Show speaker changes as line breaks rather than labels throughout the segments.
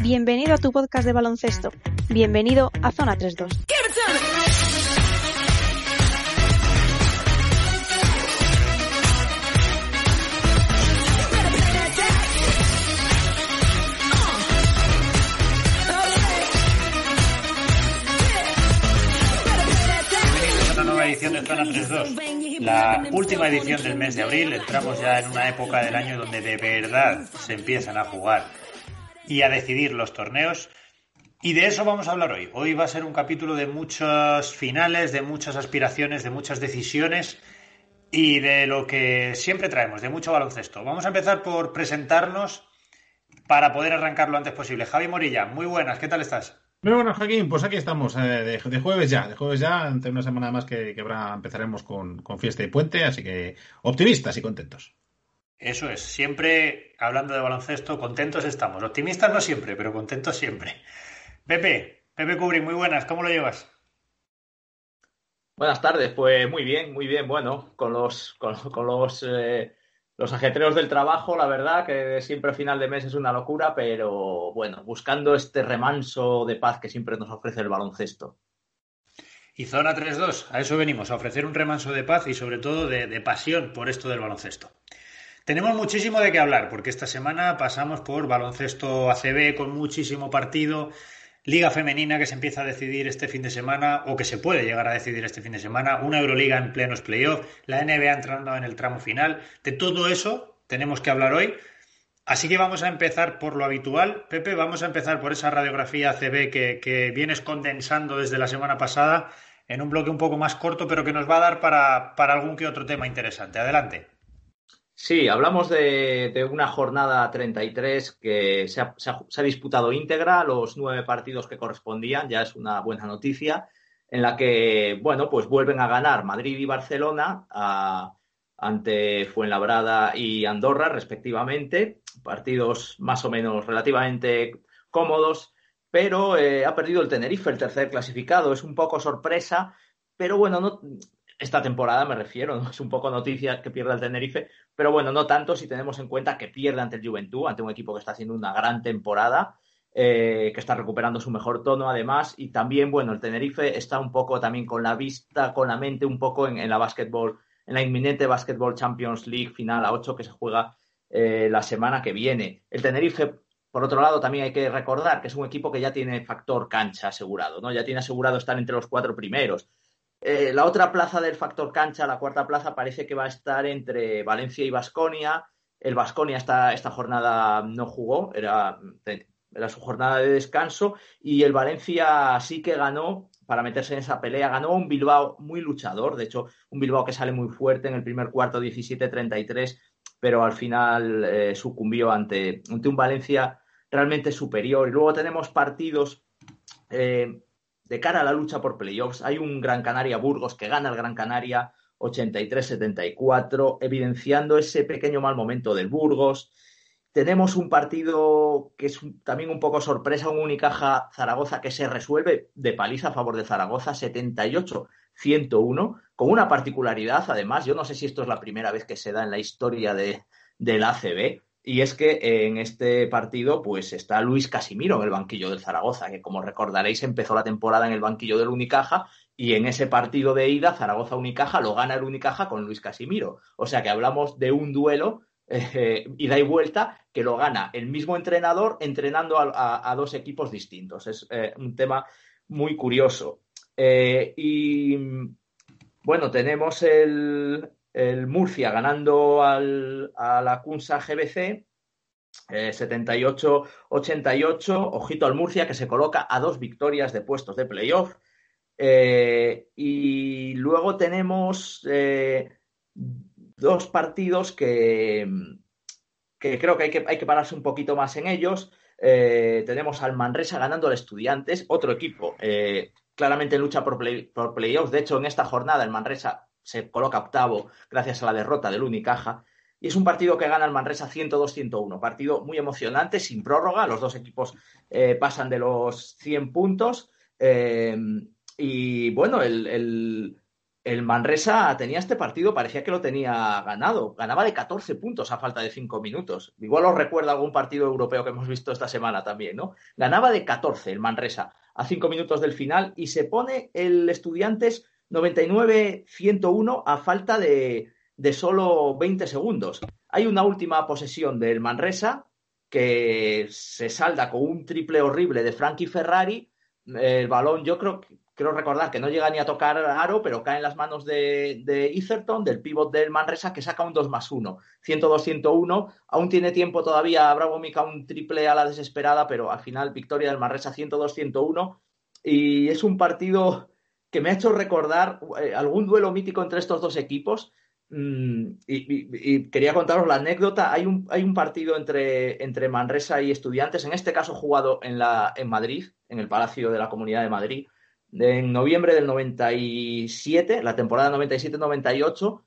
Bienvenido a tu podcast de baloncesto. Bienvenido a Zona 32.
edición de Zona 3.2, la última edición del mes de abril. Entramos ya en una época del año donde de verdad se empiezan a jugar y a decidir los torneos. Y de eso vamos a hablar hoy. Hoy va a ser un capítulo de muchos finales, de muchas aspiraciones, de muchas decisiones y de lo que siempre traemos, de mucho baloncesto. Vamos a empezar por presentarnos para poder arrancar lo antes posible. Javi Morilla, muy buenas, ¿qué tal estás?
Muy bueno, Joaquín, pues aquí estamos, eh, de, jueves ya, de jueves ya, ante una semana más que, que empezaremos con, fiesta y puente, así que optimistas y contentos.
Eso es, siempre hablando de baloncesto, contentos estamos. Optimistas no siempre, pero contentos siempre. Pepe, Pepe Cubri, muy buenas, ¿cómo lo llevas?
Buenas tardes, pues muy bien, muy bien, bueno, con los, con, los eh, los ajetreos del trabajo, la verdad, que siempre a final de mes es una locura, pero bueno, buscando este remanso de paz que siempre nos ofrece el baloncesto.
Y zona 3-2, a eso venimos, a ofrecer un remanso de paz y sobre todo de, de, pasión por esto del baloncesto. Tenemos muchísimo de qué hablar, porque esta semana pasamos por baloncesto ACB con muchísimo partido, Liga femenina que se empieza a decidir este fin de semana o que se puede llegar a decidir este fin de semana, una Euroliga en plenos playoffs, la NBA entrando en el tramo final. De todo eso tenemos que hablar hoy. Así que vamos a empezar por lo habitual. Pepe, vamos a empezar por esa radiografía CB que, vienes condensando desde la semana pasada en un bloque un poco más corto, pero que nos va a dar para algún que otro tema interesante. Adelante.
Sí, hablamos de, una jornada 33 que se ha, se, ha, disputado íntegra, los nueve partidos que correspondían, ya es una buena noticia, en la que, bueno, pues vuelven a ganar Madrid y Barcelona ante Fuenlabrada y Andorra, respectivamente, partidos más o menos relativamente cómodos, pero eh, ha perdido el Tenerife, el tercer clasificado, es un poco sorpresa, pero bueno, no, esta temporada me refiero, ¿no? es un poco noticia que pierda el Tenerife, pero bueno, no tanto si tenemos en cuenta que pierde ante el Juventud, ante un equipo que está haciendo una gran temporada, eh, que está recuperando su mejor tono además, y también, bueno, el Tenerife está un poco también con la vista, con la mente un poco en, la básquetbol, en la inminente Basketball Champions League final a 8 que se juega eh, la semana que viene. El Tenerife, por otro lado, también hay que recordar que es un equipo que ya tiene factor cancha asegurado, ¿no? Ya tiene asegurado estar entre los cuatro primeros. Eh, la otra plaza del factor cancha, la cuarta plaza, parece que va a estar entre Valencia y Basconia. El Basconia esta, esta jornada no jugó, era, era su jornada de descanso. Y el Valencia sí que ganó para meterse en esa pelea. Ganó un Bilbao muy luchador, de hecho, un Bilbao que sale muy fuerte en el primer cuarto, 17-33, pero al final eh, sucumbió ante, ante, un Valencia realmente superior. Y luego tenemos partidos eh, de cara a la lucha por playoffs, hay un Gran Canaria Burgos que gana el Gran Canaria 83-74, evidenciando ese pequeño mal momento del Burgos. Tenemos un partido que es también un poco sorpresa, un Unicaja Zaragoza que se resuelve de paliza a favor de Zaragoza 78-101, con una particularidad, además, yo no sé si esto es la primera vez que se da en la historia de, del ACB, y es que en este partido, pues está Luis Casimiro en el banquillo del Zaragoza, que como recordaréis empezó la temporada en el banquillo del Unicaja y en ese partido de ida, Zaragoza-Unicaja, lo gana el Unicaja con Luis Casimiro. O sea que hablamos de un duelo eh, ida y vuelta que lo gana el mismo entrenador entrenando a, dos equipos distintos. Es eh, un tema muy curioso. Eh, y bueno, tenemos el, el Murcia ganando al, a la Cunsa GBC. 78-88, eh, ojito al Murcia que se coloca a dos victorias de puestos de playoff. Eh, y luego tenemos eh, dos partidos que, que creo que hay, que hay, que pararse un poquito más en ellos. tenemos al Manresa ganando al Estudiantes, otro equipo claramente en lucha por, por playoffs. De hecho, en esta jornada el Manresa se coloca octavo gracias a la derrota del Unicaja. Y es un partido que gana el Manresa 102-101. Partido muy emocionante, sin prórroga. Los dos equipos eh, pasan de los 100 puntos. Eh, y bueno, el, el Manresa tenía este partido, parecía que lo tenía ganado. Ganaba de 14 puntos a falta de 5 minutos. Igual os recuerda algún partido europeo que hemos visto esta semana también, ¿no? Ganaba de 14 el Manresa a 5 minutos del final y se pone el Estudiantes 99-101 a falta de, de solo 20 segundos. Hay una última posesión del Manresa que se salda con un triple horrible de Frankie Ferrari. El balón, yo creo, creo recordar que no llega ni a tocar aro, pero cae en las manos de, de Etherton, del pívot del Manresa, que saca un 2 más 1, 102-101. Aún tiene mica todavía Bravo Mica un triple a la desesperada, pero al final victoria del Manresa 102-101. Y es un partido que me ha hecho recordar eh, algún duelo mítico entre estos dos equipos. Mm, y, quería contaros la anécdota. Hay un, hay un partido entre, entre, Manresa y Estudiantes, en este caso jugado en, la, en Madrid, en el Palacio de la Comunidad de Madrid, en noviembre del 97, la temporada 97-98,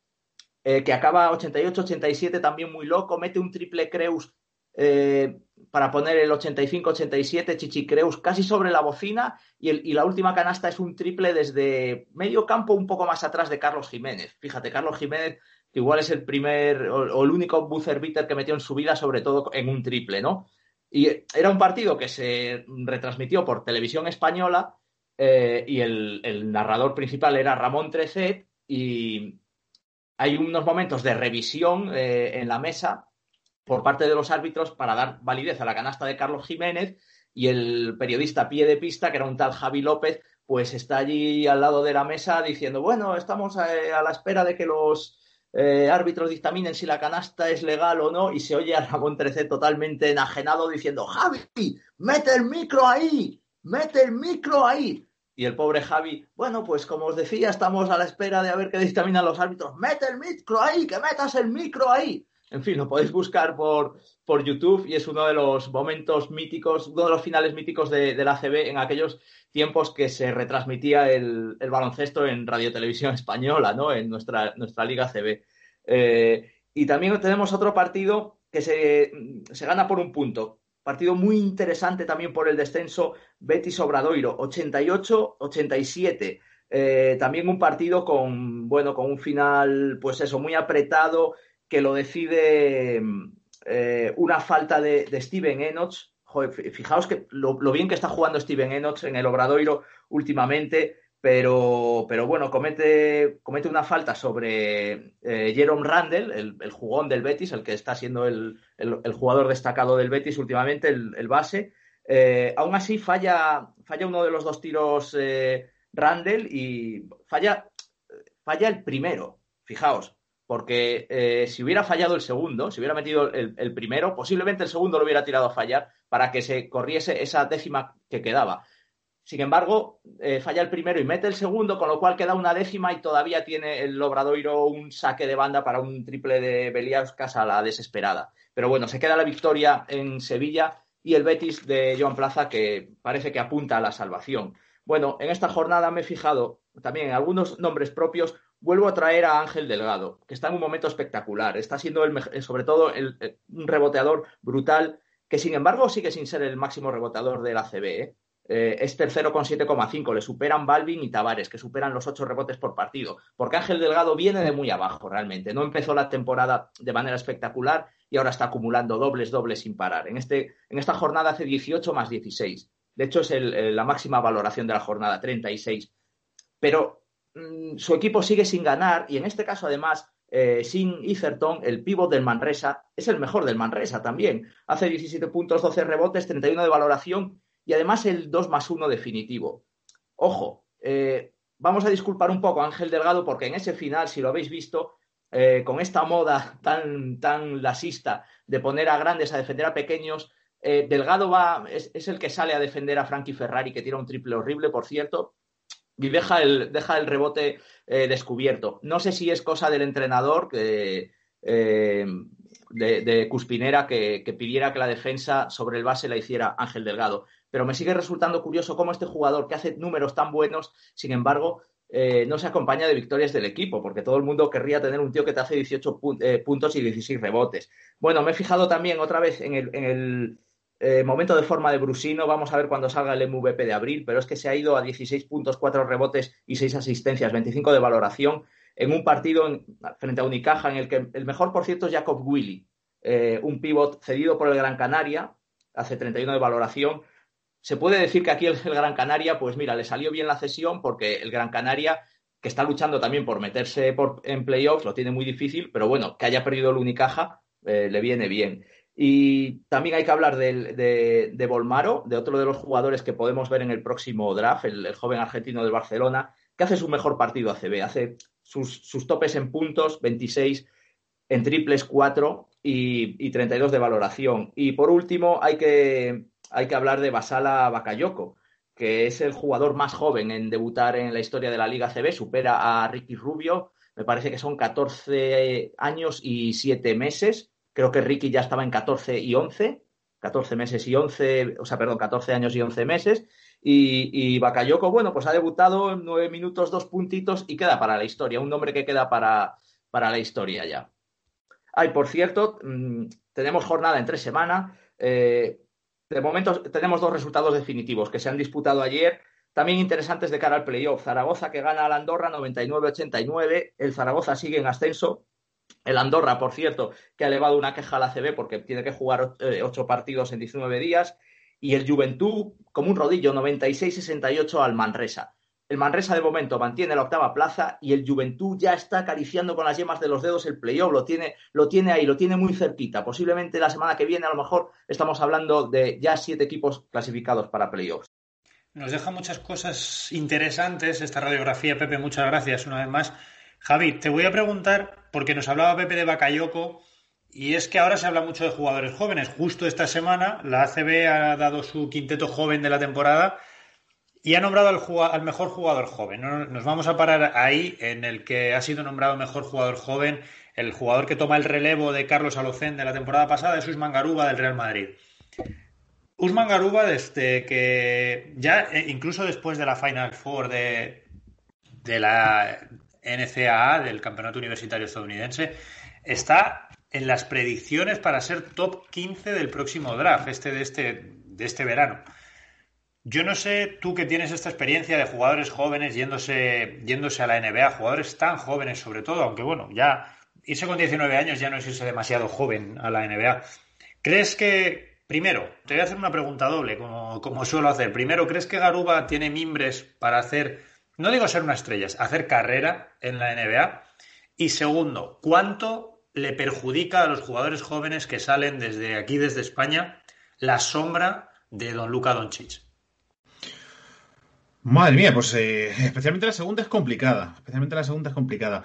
eh, que acaba 88-87 también muy loco, mete un triple Creus eh, para poner el 85-87, Chichi Creus casi sobre la bocina y, la última canasta es un triple desde medio campo un poco más atrás de Carlos Jiménez. Fíjate, Carlos Jiménez que igual es el primer o, el único buzzer beater que metió en su vida, sobre todo en un triple, ¿no? Y era un partido que se retransmitió por televisión española eh, y el, narrador principal era Ramón Trecet y hay unos momentos de revisión eh, en la mesa por parte de los árbitros para dar validez a la canasta de Carlos Jiménez y el periodista pie de pista, que era un tal Javi López, pues está allí al lado de la mesa diciendo, bueno, estamos eh, a, la espera de que los árbitros dictaminen si la canasta es legal o no, y se oye a Ramón Trecet totalmente enajenado diciendo, Javi, mete el micro ahí, mete el micro ahí. Y el pobre Javi, bueno, pues como os decía, estamos a la espera de a ver qué dictaminan los árbitros. Mete el micro ahí, que metas el micro ahí. En fin, lo podéis buscar por, por YouTube y es uno de los momentos míticos, uno de los finales míticos de, la ACB en aquellos tiempos que se retransmitía el, baloncesto en Radio Televisión Española, ¿no? En nuestra, nuestra Liga ACB. Eh, y también tenemos otro partido que se, se gana por un punto, Partido muy interesante también por el descenso Betis Obradoiro, 88-87. Eh, también un partido con, bueno, con un final, pues eso, muy apretado, que lo decide eh, una falta de, Steven Enoch. fijaos que lo, bien que está jugando Steven Enoch en el Obradoiro últimamente pero, pero bueno, comete, comete una falta sobre eh, Jerome Randall, el, jugón del Betis, el que está siendo el, jugador destacado del Betis últimamente, el, base. Eh, aún así, falla, falla uno de los dos tiros Randall y falla, falla el primero, fijaos, porque eh, si hubiera fallado el segundo, si hubiera metido el, primero, posiblemente el segundo lo hubiera tirado a fallar para que se corriese esa décima que quedaba. Sin embargo, eh, falla el primero y mete el segundo, con lo cual queda una décima y todavía tiene el Obradoiro un saque de banda para un triple de Beliauskas a la desesperada. Pero bueno, se queda la victoria en Sevilla y el Betis de Joan Plaza que parece que apunta a la salvación. Bueno, en esta jornada me he fijado también en algunos nombres propios. Vuelvo a traer a Ángel Delgado, que está en un momento espectacular. Está siendo el, sobre todo un reboteador brutal, que sin embargo sigue sin ser el máximo reboteador del ACB. ¿eh? Eh, es tercero con 7,5. Le superan Balvin y Tavares, que superan los 8 rebotes por partido. Porque Ángel Delgado viene de muy abajo, realmente. No empezó la temporada de manera espectacular y ahora está acumulando dobles, dobles sin parar. En, este, en esta jornada hace 18 más 16. De hecho, es la máxima valoración de la jornada, 36. Pero mm, su equipo sigue sin ganar y en este caso, además, eh, sin Etherton, el pívot del Manresa, es el mejor del Manresa también. Hace 17 puntos, 12 rebotes, 31 de valoración y además el 2 más 1 definitivo. Ojo, eh, vamos a disculpar un poco a Ángel Delgado porque en ese final, si lo habéis visto, eh, con esta moda tan, tan lasista de poner a grandes a defender a pequeños, Delgado va, es, el que sale a defender a Frankie Ferrari, que tira un triple horrible, por cierto, y deja el, deja el rebote descubierto. No sé si es cosa del entrenador que, de, Cuspinera que, que, pidiera que la defensa sobre el base la hiciera Ángel Delgado pero me sigue resultando curioso cómo este jugador que hace números tan buenos, sin embargo, eh, no se acompaña de victorias del equipo, porque todo el mundo querría tener un tío que te hace 18 eh, puntos y 16 rebotes. Bueno, me he fijado también otra vez en el, Eh, momento de forma de Brusino, vamos a ver cuando salga el MVP de abril, pero es que se ha ido a 16 puntos, 4 rebotes y 6 asistencias, 25 de valoración en un partido frente a Unicaja en el que el mejor, por cierto, es Jacob Willy, eh, un pivot cedido por el Gran Canaria, hace 31 de valoración. Se puede decir que aquí el, Gran Canaria, pues mira, le salió bien la cesión porque el Gran Canaria, que está luchando también por meterse en playoffs, lo tiene muy difícil, pero bueno, que haya perdido el Unicaja eh, le viene bien. Y también hay que hablar de, de, Volmaro, de otro de los jugadores que podemos ver en el próximo draft, el, joven argentino del Barcelona, que hace su mejor partido ACB, hace sus, sus topes en puntos, 26, en triples 4 y, y, 32 de valoración. Y por último, hay que, hay que hablar de Basala Bakayoko, que es el jugador más joven en debutar en la historia de la Liga CB, supera a Ricky Rubio, me parece que son 14 años y 7 meses Creo que Ricky ya estaba en 14 y 11, 14 meses y 11, o sea, perdón, 14 años y 11 meses. Y, y bueno, pues ha debutado en 9 minutos, dos puntitos y queda para la historia, un nombre que queda para, para la historia ya. Ay, por cierto, mm, tenemos jornada en tres semanas. Eh, de momento tenemos dos resultados definitivos que se han disputado ayer, también interesantes de cara al playoff. Zaragoza que gana al Andorra 99-89. El Zaragoza sigue en ascenso el Andorra, por cierto, que ha elevado una queja a la CB porque tiene que jugar eh, ocho partidos en 19 días. Y el Juventud, como un rodillo, 96-68 al Manresa. El Manresa de momento mantiene la octava plaza y el Juventud ya está acariciando con las yemas de los dedos el playoff, lo tiene, lo tiene ahí, lo tiene muy cerquita. Posiblemente la semana que viene a lo mejor estamos hablando de ya siete equipos clasificados para playoffs.
Nos deja muchas cosas interesantes esta radiografía, Pepe, muchas gracias una vez más. Javi, te voy a preguntar, porque nos hablaba Pepe de Bakayoko, y es que ahora se habla mucho de jugadores jóvenes. Justo esta semana la ACB ha dado su quinteto joven de la temporada y ha nombrado al, mejor jugador joven. Nos vamos a parar ahí, en el que ha sido nombrado mejor jugador joven, el jugador que toma el relevo de Carlos Alocén de la temporada pasada es Usman Garuba del Real Madrid. Usman Garuba, desde que ya, eh, incluso después de la Final Four de, de la NCAA, del Campeonato Universitario Estadounidense, está en las predicciones para ser top 15 del próximo draft, este de este, de este verano. Yo no sé, tú que tienes esta experiencia de jugadores jóvenes yéndose, yéndose a la NBA, jugadores tan jóvenes sobre todo, aunque bueno, ya irse con 19 años ya no es irse demasiado joven a la NBA. ¿Crees que, primero, te voy a hacer una pregunta doble, como, como suelo hacer. Primero, ¿crees que Garuba tiene mimbres para hacer no digo ser una estrella, hacer carrera en la NBA. Y segundo, ¿cuánto le perjudica a los jugadores jóvenes que salen desde aquí, desde España, la sombra de Don Luca Doncic?
Madre mía, pues eh, especialmente la segunda es complicada. Especialmente la segunda es complicada.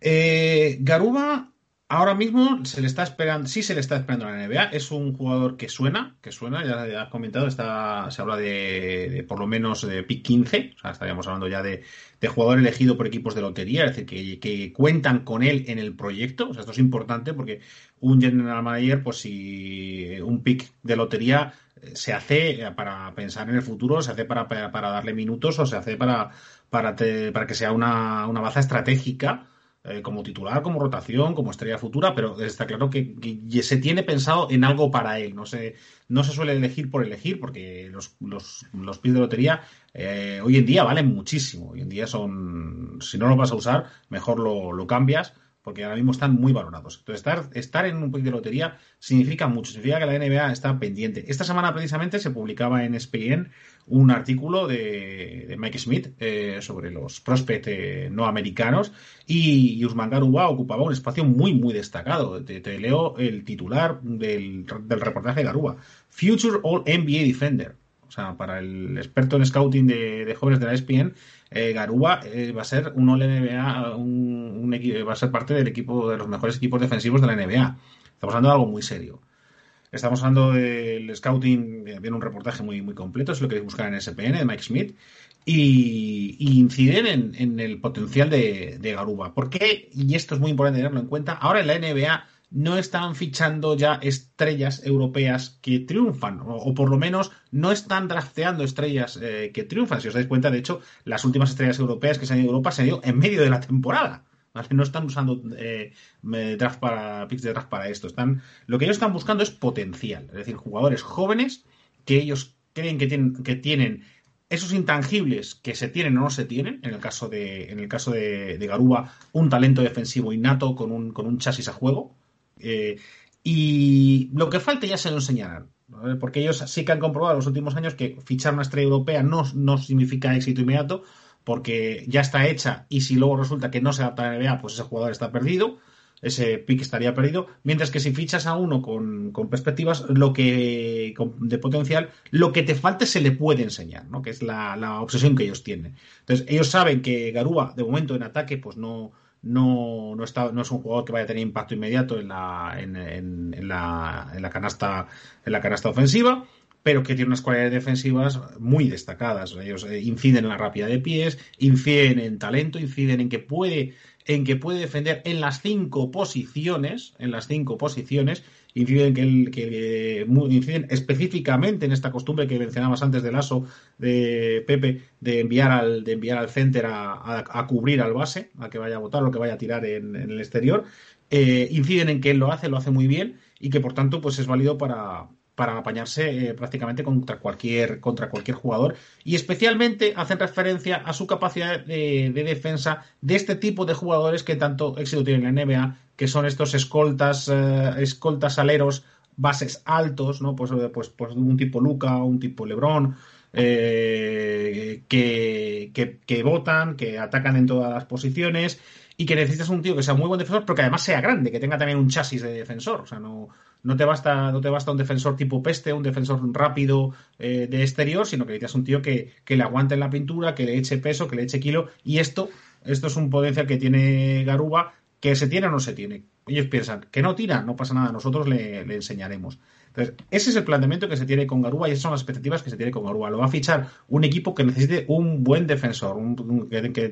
Eh, Garuba Ahora mismo se le está esperando, sí se le está esperando en la NBA. Es un jugador que suena, que suena, ya has comentado, está, se habla de, por lo menos de pick 15, o sea, estaríamos hablando ya de, jugador elegido por equipos de lotería, es decir, que, cuentan con él en el proyecto. O sea, esto es importante porque un general manager, pues si un pick de lotería eh, se hace para pensar en el futuro, se hace para, darle minutos o se hace para, para, para que sea una, una baza estratégica eh, como titular, como rotación, como estrella futura, pero está claro que, se tiene pensado en algo para él. No se, no se suele elegir por elegir, porque los, los, los de lotería eh, hoy en día valen muchísimo. Hoy en día son, si no lo vas a usar, mejor lo, lo cambias porque ahora mismo están muy valorados. Entonces, estar, estar en un pick de lotería significa mucho, significa que la NBA está pendiente. Esta semana precisamente se publicaba en ESPN un artículo de, Mike Smith eh, sobre los prospects eh, no americanos y Usman Garuba ocupaba un espacio muy, muy destacado. Te, leo el titular del, reportaje de Garuba. Future All NBA Defender. O sea, para el experto en scouting de, jóvenes de la ESPN, eh, Garuba va a ser un NBA, un, va a ser parte del equipo de los mejores equipos defensivos de la NBA. Estamos hablando de algo muy serio. Estamos hablando del scouting, viene un reportaje muy, muy completo, es lo que buscar en SPN de Mike Smith, y, inciden en, el potencial de, Garuba. ¿Por qué? Y esto es muy importante tenerlo en cuenta. Ahora en la NBA no están fichando ya estrellas europeas que triunfan, o, por lo menos no están drafteando estrellas eh, que triunfan. Si os dais cuenta, de hecho, las últimas estrellas europeas que se han ido a Europa se han ido en medio de la temporada. No están usando eh, draft para, picks de draft para esto. Están, lo que ellos están buscando es potencial. Es decir, jugadores jóvenes que ellos creen que tienen, que tienen esos intangibles que se tienen o no se tienen, en el caso de, en el caso de, Garuba, un talento defensivo innato con un, con un chasis a juego. Eh, y lo que falte ya se lo enseñarán. Porque ellos sí que han comprobado en los últimos años que fichar una estrella europea no, no significa éxito inmediato, porque ya está hecha y si luego resulta que no se adapta a la NBA, pues ese jugador está perdido ese pick estaría perdido. Mientras que si fichas a uno con, perspectivas, lo que de potencial, lo que te falte se le puede enseñar, ¿no? Que es la, obsesión que ellos tienen. Entonces, ellos saben que Garúa, de momento en ataque, pues no, no, no, está, no es un jugador que vaya a tener impacto inmediato en la, en, en, la, en la canasta, en la canasta ofensiva pero que tiene unas cualidades defensivas muy destacadas. Ellos eh, inciden en la rápida de pies, inciden en talento, inciden en que puede en que puede defender en las cinco posiciones, en las cinco posiciones, inciden, que, el, que eh, inciden específicamente en esta costumbre que mencionabas antes del ASO de Pepe, de enviar al, de enviar al center a, cubrir al base, a que vaya a votar o que vaya a tirar en, el exterior. Eh, inciden en que él lo hace, lo hace muy bien y que por tanto pues es válido para, para apañarse eh, prácticamente contra cualquier, contra cualquier jugador. Y especialmente hacen referencia a su capacidad de, defensa de este tipo de jugadores que tanto éxito tienen en la NBA, que son estos escoltas, eh, escoltas aleros, bases altos, ¿no? Pues, eh, pues, pues un tipo Luca, un tipo Lebron, que, que, que votan, que atacan en todas las posiciones y que necesitas un tío que sea muy buen defensor, pero que además sea grande, que tenga también un chasis de defensor. O sea, no, no te basta, no te basta un defensor tipo peste, un defensor rápido eh, de exterior, sino que necesitas un tío que, le aguante en la pintura, que le eche peso, que le eche kilo. Y esto, esto es un potencial que tiene Garuba, que se tiene o no se tiene. Ellos piensan que no tira, no pasa nada, nosotros le, enseñaremos. Entonces, ese es el planteamiento que se tiene con Garuba y esas son las expectativas que se tiene con Garuba. Lo va a fichar un equipo que necesite un buen defensor, un, que,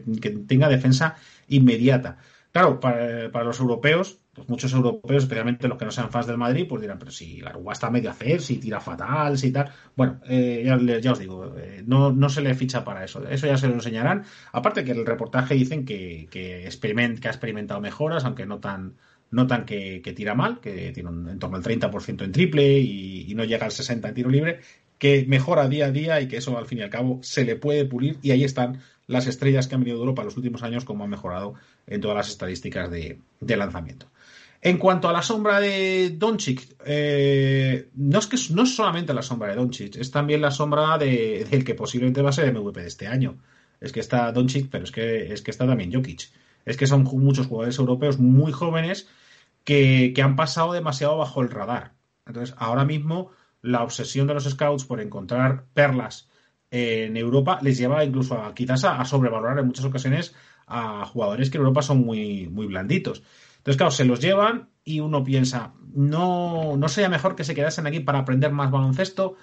tenga defensa inmediata. Claro, para los europeos, pues muchos europeos, especialmente los que no sean fans del Madrid, pues dirán, pero si la Uruguay está medio a hacer, si tira fatal, si tal. Bueno, eh, ya, os digo, eh, no, no se le ficha para eso. Eso ya se lo enseñarán. Aparte que el reportaje dicen que, que, experiment, que ha experimentado mejoras, aunque no tan, no tan que, tira mal, que tiene un, en torno al 30% en triple y, no llega al 60% en tiro libre, que mejora día a día y que eso al fin y al cabo se le puede pulir y ahí están las estrellas que han venido de Europa en los últimos años, como han mejorado en todas las estadísticas de lanzamiento. En cuanto a la sombra de Doncic, eh, no es que no es solamente la sombra de Doncic, es también la sombra de, del que posiblemente va a ser el MVP de este año. Es que está Doncic, pero es que, es que está también Jokic. Es que son muchos jugadores europeos muy jóvenes que, han pasado demasiado bajo el radar. Entonces, ahora mismo la obsesión de los scouts por encontrar perlas en Europa les lleva incluso a quizás a, sobrevalorar en muchas ocasiones a jugadores que en Europa son muy, muy blanditos. Entonces, claro, se los llevan y uno piensa, no, no sería mejor que se quedasen aquí para aprender más baloncesto.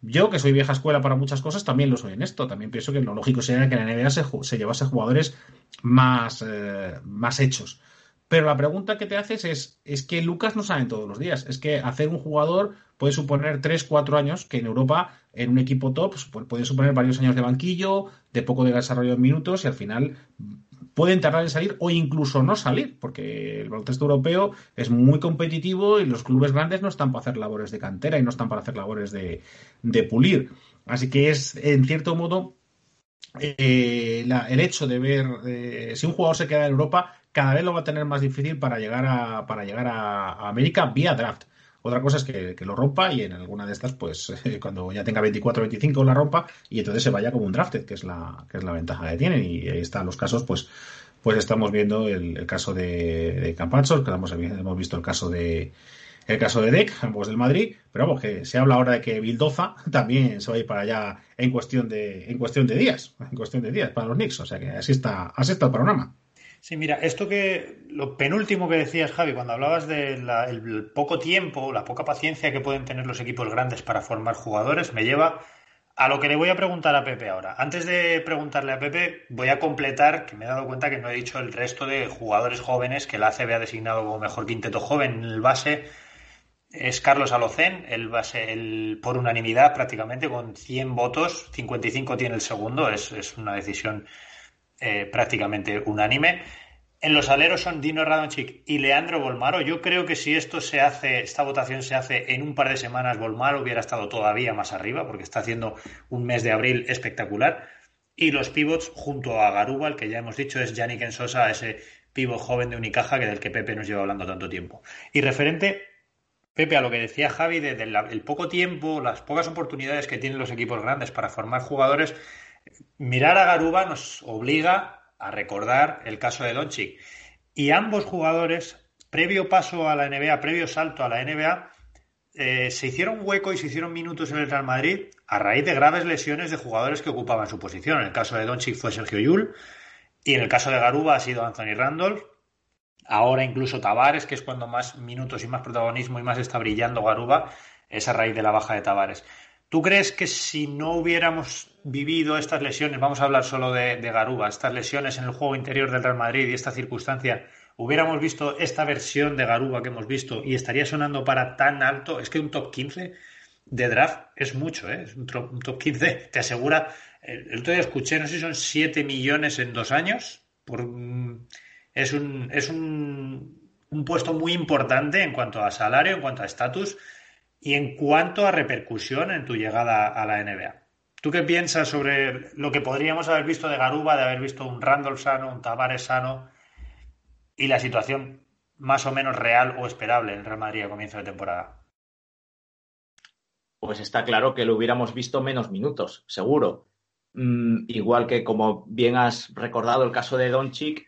Yo, que soy vieja escuela para muchas cosas, también lo soy en esto. También pienso que lo lógico sería que en la NBA se, llevase jugadores más, eh, más hechos. Pero la pregunta que te haces es, es que Lucas no saben todos los días. Es que hacer un jugador puede suponer 3, 4 años, que en Europa, en un equipo top, pues, puede suponer varios años de banquillo, de poco de desarrollo de minutos y al final pueden tardar en salir o incluso no salir, porque el baloncesto europeo es muy competitivo y los clubes grandes no están para hacer labores de cantera y no están para hacer labores de, pulir. Así que es, en cierto modo, eh, el hecho de ver eh, si un jugador se queda en Europa, cada vez lo va a tener más difícil para llegar a, para llegar a América vía draft. Otra cosa es que, lo rompa y en alguna de estas, pues cuando ya tenga 24 o 25 la rompa y entonces se vaya como un drafted, que es la, que es la ventaja que tienen. Y ahí están los casos, pues, pues estamos viendo el, caso de, de Campazzo, que hemos, hemos visto el caso de el caso de Deck, ambos del Madrid, pero vamos, que se habla ahora de que Bildoza también se va a ir para allá en cuestión de, en cuestión de días, en cuestión de días para los Knicks. O sea que así está, así está el panorama.
Sí, mira, esto que lo penúltimo que decías, Javi, cuando hablabas del poco tiempo, la poca paciencia que pueden tener los equipos grandes para formar jugadores, me lleva a lo que le voy a preguntar a Pepe ahora. Antes de preguntarle a Pepe, voy a completar que me he dado cuenta que no he dicho el resto de jugadores jóvenes que la ACB ha designado como mejor quinteto joven. El base es Carlos Alocén, el base el, por unanimidad prácticamente, con 100 votos, 55 tiene el segundo, es, es una decisión eh, prácticamente unánime. En los aleros son Dino Radonchik y Leandro Bolmaro. Yo creo que si esto se hace, esta votación se hace en un par de semanas, Bolmaro hubiera estado todavía más arriba, porque está haciendo un mes de abril espectacular. Y los pivots, junto a Garuba, el que ya hemos dicho es Yannick Ensosa, ese pivot joven de Unicaja que del que Pepe nos lleva hablando tanto tiempo. Y referente, Pepe, a lo que decía Javi, del poco tiempo, las pocas oportunidades que tienen los equipos grandes para formar jugadores, mirar a Garuba nos obliga a recordar el caso de Doncic. Y ambos jugadores, previo paso a la NBA, previo salto a la NBA, eh, se hicieron hueco y se hicieron minutos en el Real Madrid a raíz de graves lesiones de jugadores que ocupaban su posición. En el caso de Doncic fue Sergio Yul y en el caso de Garuba ha sido Anthony Randolph. Ahora incluso Tavares, que es cuando más minutos y más protagonismo y más está brillando Garuba, es a raíz de la baja de Tavares. ¿Tú crees que si no hubiéramos vivido estas lesiones, vamos a hablar solo de, Garuba, estas lesiones en el juego interior del Real Madrid y esta circunstancia, hubiéramos visto esta versión de Garuba que hemos visto y estaría sonando para tan alto? Es que un top 15 de draft es mucho, ¿eh? Es un, top 15 te asegura. El, otro día escuché, no sé si son 7 millones en dos años. Por, es un, es un, un puesto muy importante en cuanto a salario, en cuanto a estatus y en cuanto a repercusión en tu llegada a la NBA. ¿Tú qué piensas sobre lo que podríamos haber visto de Garuba, de haber visto un Randolph sano, un Tavares sano y la situación más o menos real o esperable en Real Madrid a comienzo de temporada?
Pues está claro que lo hubiéramos visto menos minutos, seguro. Mm, igual que, como bien has recordado el caso de Doncic,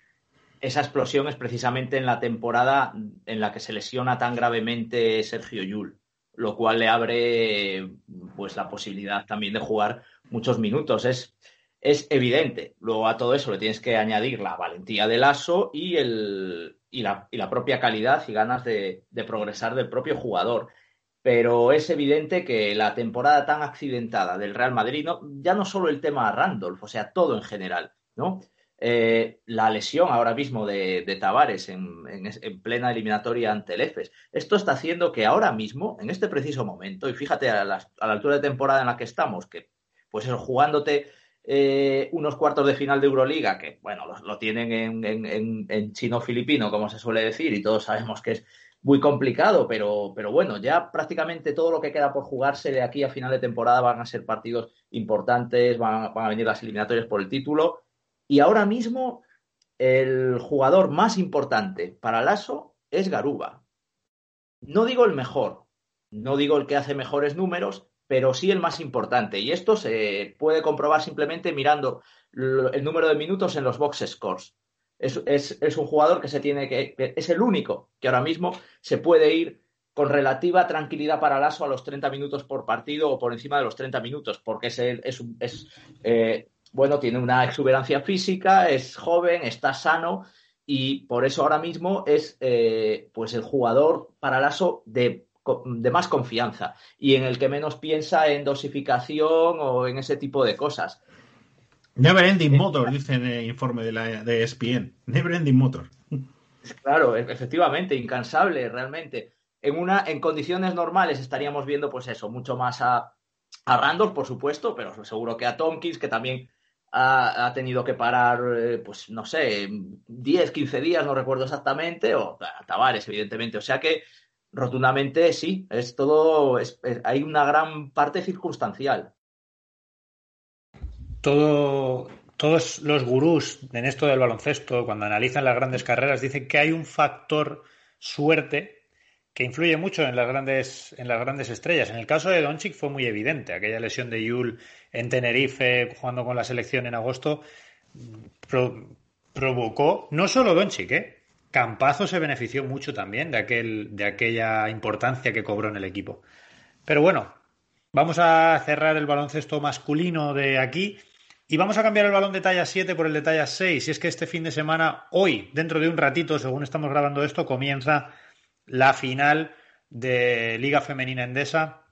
esa explosión es precisamente en la temporada en la que se lesiona tan gravemente Sergio Yul lo cual le abre pues la posibilidad también de jugar muchos minutos. Es, es evidente. Luego a todo eso le tienes que añadir la valentía del aso y, el, y, la, y la propia calidad y ganas de, de, progresar del propio jugador. Pero es evidente que la temporada tan accidentada del Real Madrid, ya no solo el tema Randolph, o sea, todo en general, ¿no? Eh, la lesión ahora mismo de, Tavares en, plena eliminatoria ante el EFES. Esto está haciendo que ahora mismo, en este preciso momento, y fíjate a la, altura de temporada en la que estamos, que pues jugándote eh, unos cuartos de final de Euroliga, que bueno, lo, tienen en, chino-filipino, como se suele decir, y todos sabemos que es muy complicado, pero, pero bueno, ya prácticamente todo lo que queda por jugarse de aquí a final de temporada van a ser partidos importantes, van a venir las eliminatorias por el título y ahora mismo el jugador más importante para Lasso es Garuba. No digo el mejor, no digo el que hace mejores números, pero sí el más importante. Y esto se puede comprobar simplemente mirando el número de minutos en los box scores. Es, un jugador que se tiene que, es el único que ahora mismo se puede ir con relativa tranquilidad para Lasso a los 30 minutos por partido o por encima de los 30 minutos, porque es, es, es eh, bueno, tiene una exuberancia física, es joven, está sano y por eso ahora mismo es eh, pues el jugador para Lasso de, de, más confianza y en el que menos piensa en dosificación o en ese tipo de cosas.
Never ending motor, dice en el informe de, la, de ESPN. Never ending motor.
Claro, e-, efectivamente, incansable realmente. En, una, en condiciones normales estaríamos viendo, pues eso, mucho más a, a Randolph, por supuesto, pero seguro que a Tompkins, que también ha, tenido que parar, eh, pues no sé, 10, 15 días, no recuerdo exactamente, o a Tavares, evidentemente. O sea que rotundamente sí, es todo, hay una gran parte circunstancial.
Todo, todos los gurús en esto del baloncesto, cuando analizan las grandes carreras, dicen que hay un factor suerte que influye mucho en las grandes, en las grandes estrellas. En el caso de Doncic fue muy evidente. Aquella lesión de Yul en Tenerife, jugando con la selección en agosto, provocó, no solo Doncic, ¿eh? Campazo se benefició mucho también de, aquel, de aquella importancia que cobró en el equipo. Pero bueno, vamos a cerrar el baloncesto masculino de aquí y vamos a cambiar el balón de talla 7 por el de talla 6. Y es que este fin de semana, hoy, dentro de un ratito, según estamos grabando esto, comienza la final de Liga Femenina Endesa.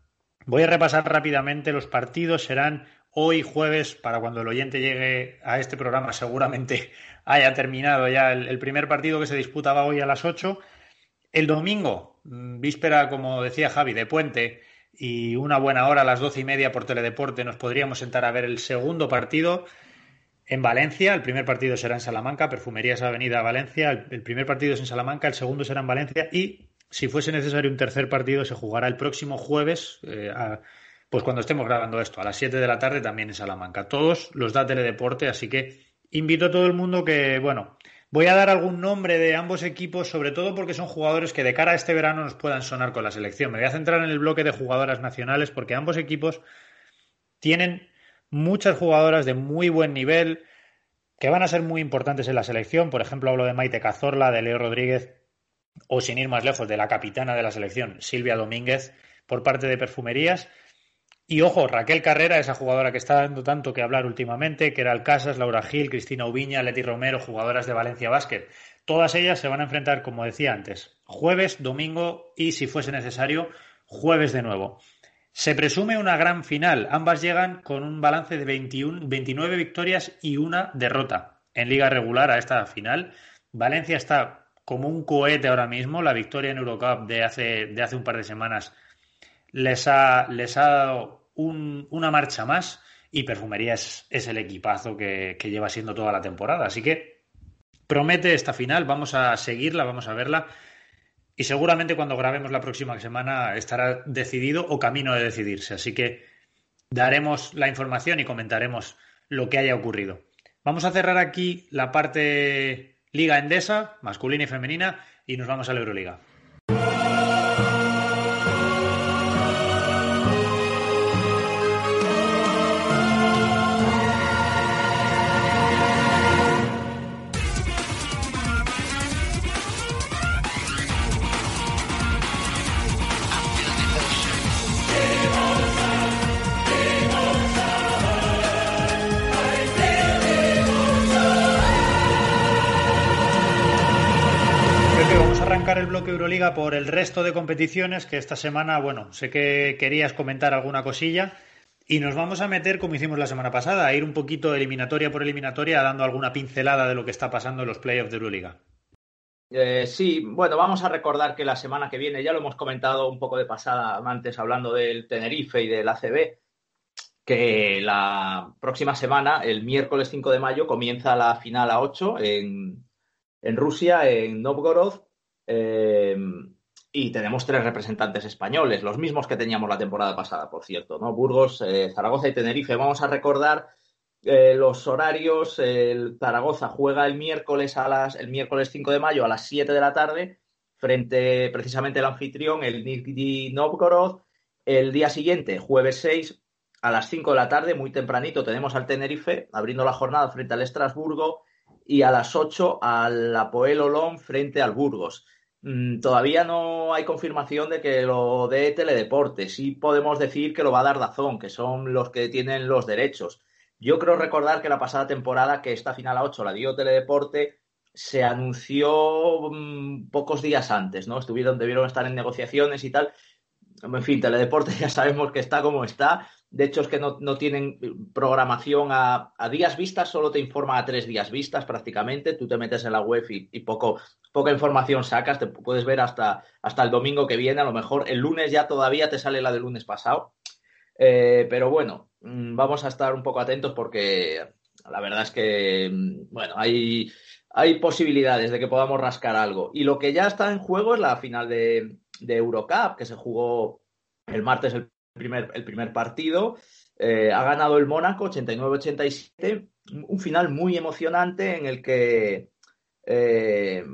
Voy a repasar rápidamente los partidos. Serán hoy jueves, para cuando el oyente llegue a este programa, seguramente haya terminado ya el, primer partido que se disputaba hoy a las 8. El domingo, mm, víspera, como decía Javi, de puente y una buena hora a las doce y media por Teledeporte, nos podríamos sentar a ver el segundo partido en Valencia, el primer partido será en Salamanca, Perfumerías Avenida Valencia, el, primer partido es en Salamanca, el segundo será en Valencia y si fuese necesario un tercer partido se jugará el próximo jueves, eh, pues cuando estemos grabando esto, a las 7 de la tarde también en Salamanca. Todos los da Teledeporte, así que invito a todo el mundo que, bueno, voy a dar algún nombre de ambos equipos, sobre todo porque son jugadores que de cara a este verano nos puedan sonar con la selección. Me voy a centrar en el bloque de jugadoras nacionales porque ambos equipos tienen muchas jugadoras de muy buen nivel que van a ser muy importantes en la selección. Por ejemplo, hablo de Maite Cazorla, de Leo Rodríguez o sin ir más lejos, de la capitana de la selección, Silvia Domínguez, por parte de Perfumerías. Y ojo, Raquel Carrera, esa jugadora que está dando tanto que hablar últimamente, que era Alcasas, Laura Gil, Cristina Ubiña, Leti Romero, jugadoras de Valencia Basket. Todas ellas se van a enfrentar, como decía antes, jueves, domingo y, si fuese necesario, jueves de nuevo. Se presume una gran final. Ambas llegan con un balance de 21, 29 victorias y una derrota en liga regular a esta final. Valencia está como un cohete ahora mismo. La victoria en Eurocup de hace, de hace un par de semanas les ha, les ha dado una marcha más y Perfumería es, el equipazo que, que lleva siendo toda la temporada. Así que promete esta final. Vamos a seguirla, vamos a verla y seguramente cuando grabemos la próxima semana estará decidido o camino de decidirse. Así que daremos la información y comentaremos lo que haya ocurrido. Vamos a cerrar aquí la parte Liga Endesa, masculina y femenina, y nos vamos a la Euroliga. Euroliga por el resto de competiciones, que esta semana, bueno, sé que querías comentar alguna cosilla. Y nos vamos a meter, como hicimos la semana pasada, a ir un poquito eliminatoria por eliminatoria, dando alguna pincelada de lo que está pasando en los playoffs de Euroliga.
Eh, sí, bueno, vamos a recordar que la semana que viene, ya lo hemos comentado un poco de pasada antes hablando del Tenerife y del ACB, que la próxima semana, el miércoles 5 de mayo, comienza la final a 8 en, en Rusia, en Novgorod, eh, y tenemos tres representantes españoles, los mismos que teníamos la temporada pasada, por cierto, ¿no? Burgos, eh, Zaragoza y Tenerife. Vamos a recordar eh, los horarios. El Zaragoza juega el miércoles a las, el miércoles 5 de mayo a las 7 de la tarde, frente precisamente al anfitrión, el Nizhny Novgorod. El día siguiente, jueves 6, a las 5 de la tarde, muy tempranito, tenemos al Tenerife, abriendo la jornada frente al Estrasburgo, y a las 8 al Apoel Olón frente al Burgos. Mm, todavía no hay confirmación de que lo dé Teledeporte. Sí podemos decir que lo va a dar Dazón, que son los que tienen los derechos. Yo creo recordar que la pasada temporada, que esta final a 8 la dio Teledeporte, se anunció mm, pocos días antes, ¿no? Estuvieron, debieron estar en negociaciones y tal. En fin, Teledeporte ya sabemos que está como está de hecho, es que no, tienen programación a, días vistas, solo te informa a tres días vistas prácticamente. Tú te metes en la web y, poco, poca información sacas. Te puedes ver hasta, hasta el domingo que viene. A lo mejor el lunes ya todavía te sale la del lunes pasado. Eh, pero bueno, mm, vamos a estar un poco atentos porque la verdad es que, mm, bueno, hay, hay posibilidades de que podamos rascar algo. Y lo que ya está en juego es la final de, de Eurocup, que se jugó el martes el primer, el primer partido. Eh, ha ganado el Mónaco 89-87, un final muy emocionante en el que, eh,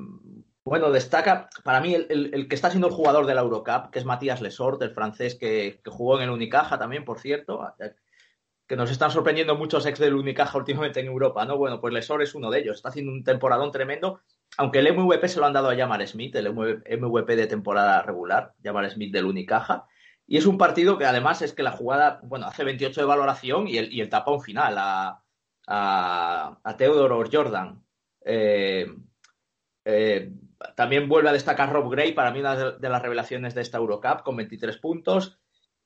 bueno, destaca para mí el, que está siendo el jugador de la Eurocup, que es Matías Lesort, el francés que, jugó en el Unicaja también, por cierto, que nos están sorprendiendo muchos ex del Unicaja últimamente en Europa, ¿no? Bueno, pues Lesor es uno de ellos, está haciendo un temporadón tremendo, aunque el MVP se lo han dado a Jamar Smith, el MVP de temporada regular, Jamar Smith del Unicaja, y es un partido que además es que la jugada, bueno, hace 28 de valoración y el, tapón final a Theodore Jordan. Eh, eh, también vuelve a destacar Rob Gray, para mí una de, las revelaciones de esta Eurocup, con 23 puntos.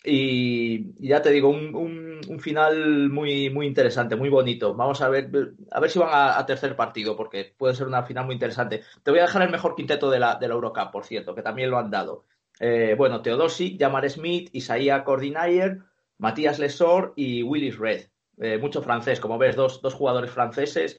Y, ya te digo, un, un, final muy, muy interesante, muy bonito. Vamos a ver, a ver si van a, tercer partido, porque puede ser una final muy interesante. Te voy a dejar el mejor quinteto de la, de la Eurocup, por cierto, que también lo han dado. Eh, bueno, Teodosic, Jamar Smith, Isaiah Cordinayer, Matías Lesor y Willis Red. eh, mucho francés, como ves, dos, dos jugadores franceses.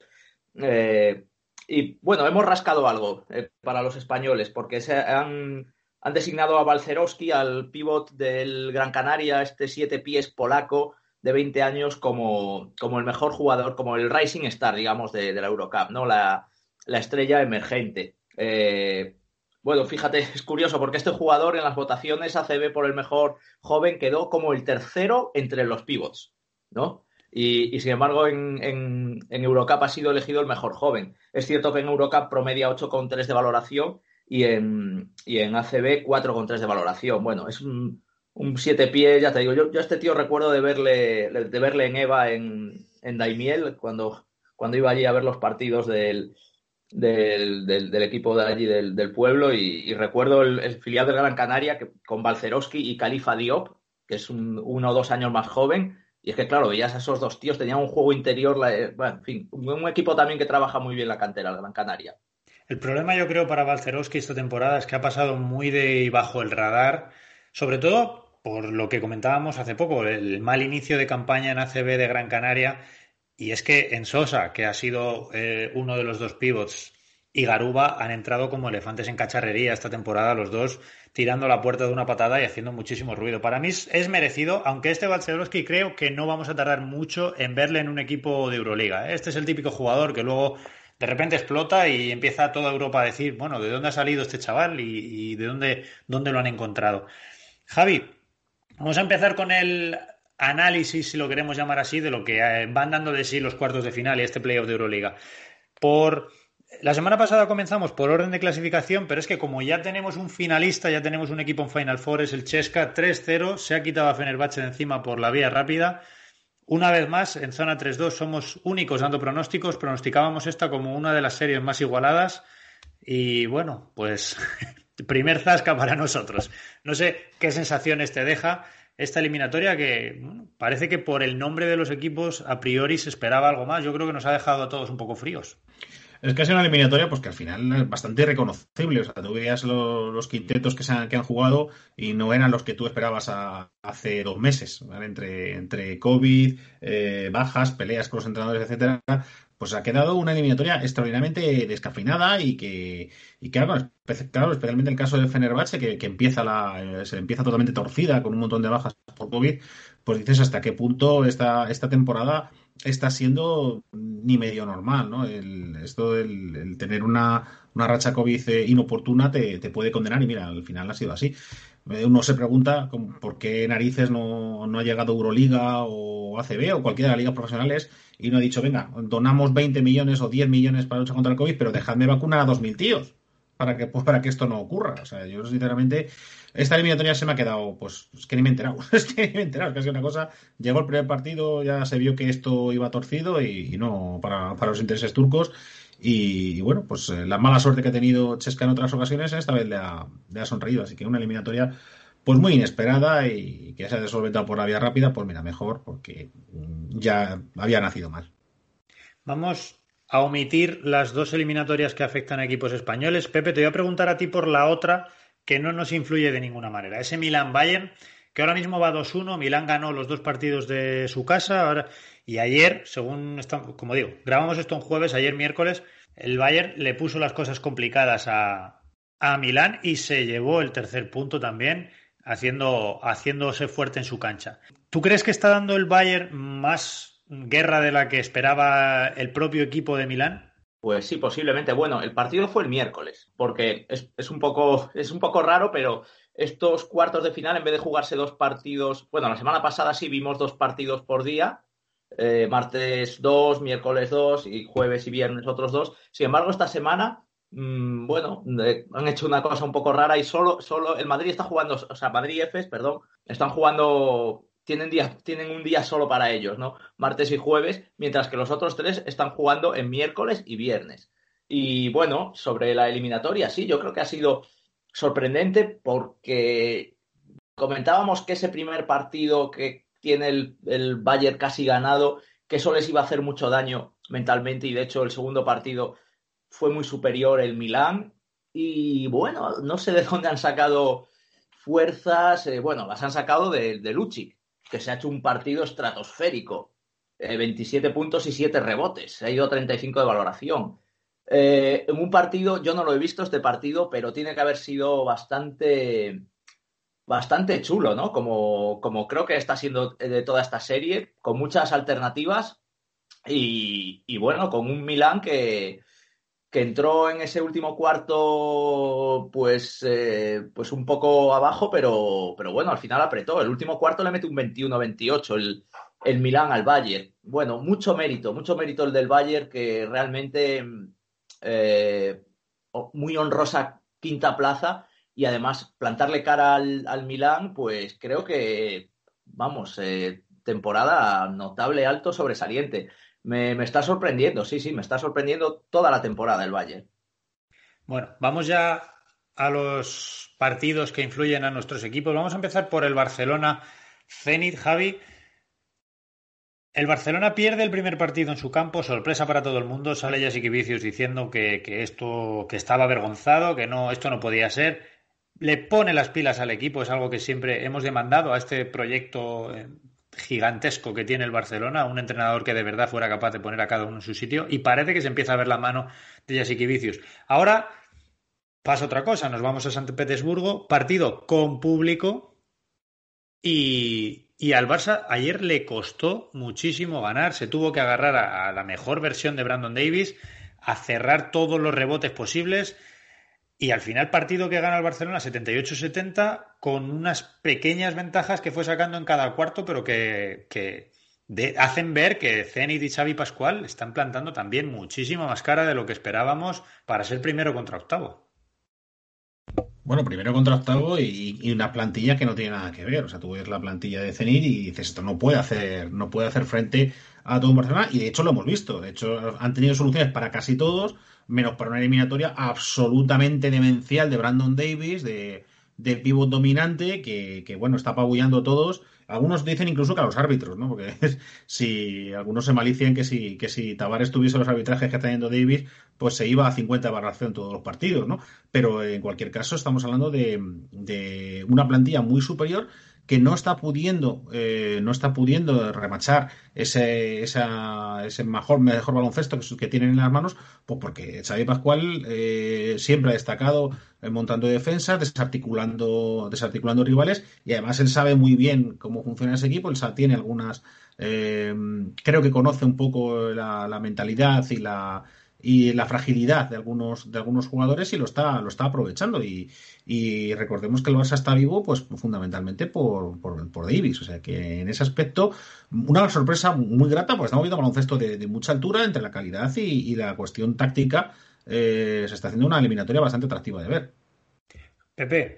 Eh, y bueno, hemos rascado algo para los españoles, porque se han, han designado a Balcerowski, al pívot del Gran Canaria, este siete pies polaco de 20 años, como, como el mejor jugador, como el Rising Star, digamos, de, la Eurocup, ¿no? La, la estrella emergente. Eh, bueno, fíjate, es curioso porque este jugador en las votaciones ACB por el mejor joven quedó como el tercero entre los pivots, ¿no? Y, y sin embargo en, en, en, Eurocup ha sido elegido el mejor joven. Es cierto que en Eurocup promedia 8,3 de valoración y en, y en ACB 4,3 de valoración. Bueno, es un, un siete pies, ya te digo, yo, yo a este tío recuerdo de verle, de verle en Eva en, en Daimiel cuando, cuando iba allí a ver los partidos del, del, del, equipo de allí del, pueblo y, recuerdo el, filial del Gran Canaria que, con Balcerowski y Califa Diop, que es un, uno o dos años más joven. Y es que, claro, veías a esos dos tíos, tenían un juego interior, bueno, en fin, un equipo también que trabaja muy bien la cantera, el Gran Canaria.
El problema, yo creo, para Balcerowski esta temporada es que ha pasado muy de bajo el radar, sobre todo por lo que comentábamos hace poco, el mal inicio de campaña en ACB de Gran Canaria y es que en Sosa, que ha sido eh, uno de los dos pivots, y Garuba han entrado como elefantes en cacharrería esta temporada, los dos tirando la puerta de una patada y haciendo muchísimo ruido. Para mí es merecido, aunque este Balcerowski creo que no vamos a tardar mucho en verle en un equipo de Euroliga. ¿eh? Este es el típico jugador que luego de repente explota y empieza toda Europa a decir, bueno, ¿de dónde ha salido este chaval y, de dónde, dónde lo han encontrado? Javi, vamos a empezar con el análisis, si lo queremos llamar así, de lo que eh, van dando de sí los cuartos de final y este playoff de Euroliga. Por la semana pasada comenzamos por orden de clasificación, pero es que como ya tenemos un finalista, ya tenemos un equipo en Final Four, es el Chesca 3-0, se ha quitado a Fenerbahce de encima por la vía rápida. Una vez más, en zona 3-2 somos únicos dando pronósticos, pronosticábamos esta como una de las series más igualadas y bueno, pues primer zasca para nosotros. No sé qué sensaciones te deja esta eliminatoria que parece que por el nombre de los equipos a priori se esperaba algo más. Yo creo que nos ha dejado a todos un poco fríos.
Es que sido una eliminatoria pues que al final es bastante reconocible. O sea, tú veías los, quintetos que, se han, que han jugado y no eran los que tú esperabas a, hace dos meses, ¿vale? Entre, entre COVID, eh, bajas, peleas con los entrenadores, etcétera. Pues ha quedado una eliminatoria extraordinariamente descafeinada y que, y claro, claro, especialmente el caso de Fenerbahce, que, que empieza la, se empieza totalmente torcida con un montón de bajas por COVID, pues dices hasta qué punto esta, esta temporada está siendo ni medio normal, ¿no? El, esto el tener una, una, racha COVID inoportuna te, te, puede condenar y mira, al final ha sido así. Uno se pregunta por qué narices no, no ha llegado Euroliga o ACB o cualquiera de las ligas profesionales y no ha dicho, venga, donamos 20 millones o 10 millones para luchar contra el COVID, pero dejadme vacunar a 2.000 tíos para que, para que esto no ocurra. O sea, yo sinceramente esta eliminatoria se me ha quedado, pues, es que ni me he enterado. es que ni me he enterado. Es que ha sido una cosa. Llegó el primer partido, ya se vio que esto iba torcido y, y no para, para, los intereses turcos. Y, y bueno, pues eh, la mala suerte que ha tenido Chesca en otras ocasiones, esta vez le ha, le ha sonreído. Así que una eliminatoria, pues muy inesperada y que se ha solventado por la vía rápida, pues mira, mejor, porque ya había nacido mal.
Vamos a omitir las dos eliminatorias que afectan a equipos españoles. Pepe, te voy a preguntar a ti por la otra que no nos influye de ninguna manera. Ese Milan-Bayern, que ahora mismo va 2-1, Milán ganó los dos partidos de su casa ahora, y ayer, según, como digo, grabamos esto en jueves, ayer miércoles, el Bayern le puso las cosas complicadas a, a Milán y se llevó el tercer punto también, haciendo, haciéndose fuerte en su cancha. ¿Tú crees que está dando el Bayern más guerra de la que esperaba el propio equipo de Milán?
Pues sí, posiblemente. Bueno, el partido fue el miércoles, porque es, es, un poco, es un poco raro, pero estos cuartos de final, en vez de jugarse dos partidos, bueno, la semana pasada sí vimos dos partidos por día, eh, martes dos, miércoles dos y jueves y viernes otros dos. Sin embargo, esta semana, mmm, bueno, eh, han hecho una cosa un poco rara y solo, solo el Madrid está jugando, o sea, Madrid Fs, perdón, están jugando tienen, día, tienen un día solo para ellos, ¿no? Martes y jueves, mientras que los otros tres están jugando en miércoles y viernes. Y bueno, sobre la eliminatoria, sí, yo creo que ha sido sorprendente porque comentábamos que ese primer partido que tiene el, el Bayern casi ganado, que eso les iba a hacer mucho daño mentalmente y de hecho el segundo partido fue muy superior el Milán. Y bueno, no sé de dónde han sacado fuerzas, eh, bueno, las han sacado de, de que se ha hecho un partido estratosférico. 27 puntos y 7 rebotes. Se ha ido a 35 de valoración. en un partido, yo no lo he visto este partido, pero tiene que haber sido bastante, bastante chulo, ¿no? Como, como creo que está siendo de toda esta serie, con muchas alternativas y, y bueno, con un Milan que, que entró en ese último cuarto, pues, eh, pues un poco abajo, pero, pero bueno, al final apretó. El último cuarto le mete un 21-28 el, el Milán al Bayern. Bueno, mucho mérito, mucho mérito el del Bayern, que realmente eh, muy honrosa quinta plaza y además plantarle cara al, al Milán, pues creo que, vamos, eh, temporada notable, alto, sobresaliente. Me, está sorprendiendo, sí, sí, me está sorprendiendo toda la temporada el Valle.
Bueno, vamos ya a los partidos que influyen a nuestros equipos. Vamos a empezar por el Barcelona Zenit, Javi. El Barcelona pierde el primer partido en su campo, sorpresa para todo el mundo. Sale Jessica Vicius diciendo que, que, esto que estaba avergonzado, que no, esto no podía ser. Le pone las pilas al equipo, es algo que siempre hemos demandado a este proyecto eh, gigantesco que tiene el Barcelona, un entrenador que de verdad fuera capaz de poner a cada uno en su sitio y parece que se empieza a ver la mano de Jasique Vicius. Ahora pasa otra cosa, nos vamos a San Petersburgo, partido con público y, y, al Barça ayer le costó muchísimo ganar, se tuvo que agarrar a, a la mejor versión de Brandon Davis, a cerrar todos los rebotes posibles y al final partido que gana el Barcelona 78-70 con unas pequeñas ventajas que fue sacando en cada cuarto, pero que, hacen ver que Zenit y Xavi Pascual están plantando también muchísimo más cara de lo que esperábamos para ser primero contra octavo.
Bueno, primero contra octavo y, una plantilla que no tiene nada que ver. O sea, tú ves la plantilla de Zenit y dices, esto no puede hacer, no puede hacer frente a todo un Barcelona. Y de hecho lo hemos visto. De hecho, han tenido soluciones para casi todos menos para una eliminatoria absolutamente demencial de Brandon Davis, de, de pivot dominante, que, que, bueno, está apabullando a todos. Algunos dicen incluso que a los árbitros, ¿no? Porque si algunos se malician que si, que si Tavares tuviese los arbitrajes que está teniendo Davis, pues se iba a 50 barración en todos los partidos, ¿no? Pero en cualquier caso estamos hablando de, de una plantilla muy superior que no está pudiendo, eh, no está pudiendo remachar ese, ese mejor, mejor baloncesto que, que, tienen en las manos, pues porque Xavi Pascual eh, siempre ha destacado eh, montando defensas, desarticulando, desarticulando rivales, y además él sabe muy bien cómo funciona ese equipo, él tiene algunas, creo que conoce un poco la mentalidad y la y la fragilidad de algunos, de algunos jugadores y lo está, lo está aprovechando. Y, recordemos que el Barça está vivo, pues fundamentalmente por, por, Davis. O sea que en ese aspecto, una sorpresa muy grata, porque estamos viendo baloncesto de, de mucha altura entre la calidad y, y la cuestión táctica. Eh, se está haciendo una eliminatoria bastante atractiva de ver.
Pepe,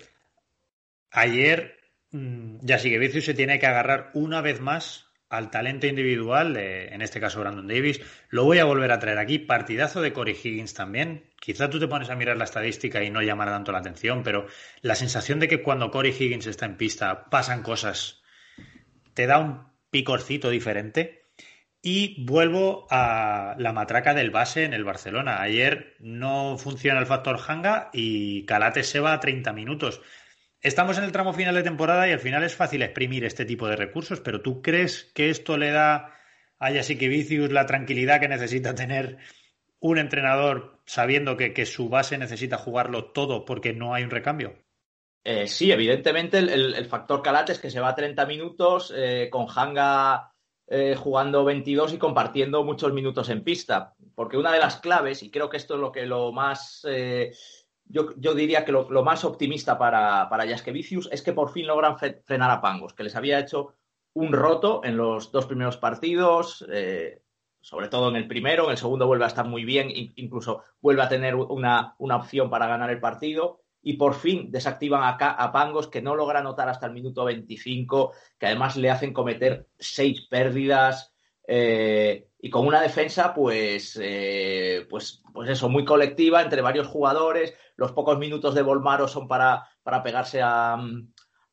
ayer mm, ya sigue vicio se tiene que agarrar una vez más al talento individual, en este caso Brandon Davis. Lo voy a volver a traer aquí. Partidazo de Corey Higgins también. Quizá tú te pones a mirar la estadística y no llamará tanto la atención, pero la sensación de que cuando Corey Higgins está en pista pasan cosas, te da un picorcito diferente. Y vuelvo a la matraca del base en el Barcelona. Ayer no funciona el factor Hanga y Calate se va a 30 minutos. Estamos en el tramo final de temporada y al final es fácil exprimir este tipo de recursos, pero ¿tú crees que esto le da a Vicius la tranquilidad que necesita tener un entrenador sabiendo que, su base necesita jugarlo todo porque no hay un recambio?
Eh, sí, evidentemente el, factor Calate es que se va a 30 minutos eh, con Hanga eh, jugando 22 y compartiendo muchos minutos en pista. Porque una de las claves, y creo que esto es lo que lo más yo, diría que lo, más optimista para, para Jaskevicius es que por fin logran frenar a Pangos, que les había hecho un roto en los dos primeros partidos, eh, sobre todo en el primero, en el segundo vuelve a estar muy bien, incluso vuelve a tener una, opción para ganar el partido. Y por fin desactivan a, a Pangos, que no logra anotar hasta el minuto 25, que además le hacen cometer seis pérdidas. Eh, y con una defensa, pues, eh, pues, pues eso, muy colectiva entre varios jugadores, los pocos minutos de Volmaro son para, para pegarse a,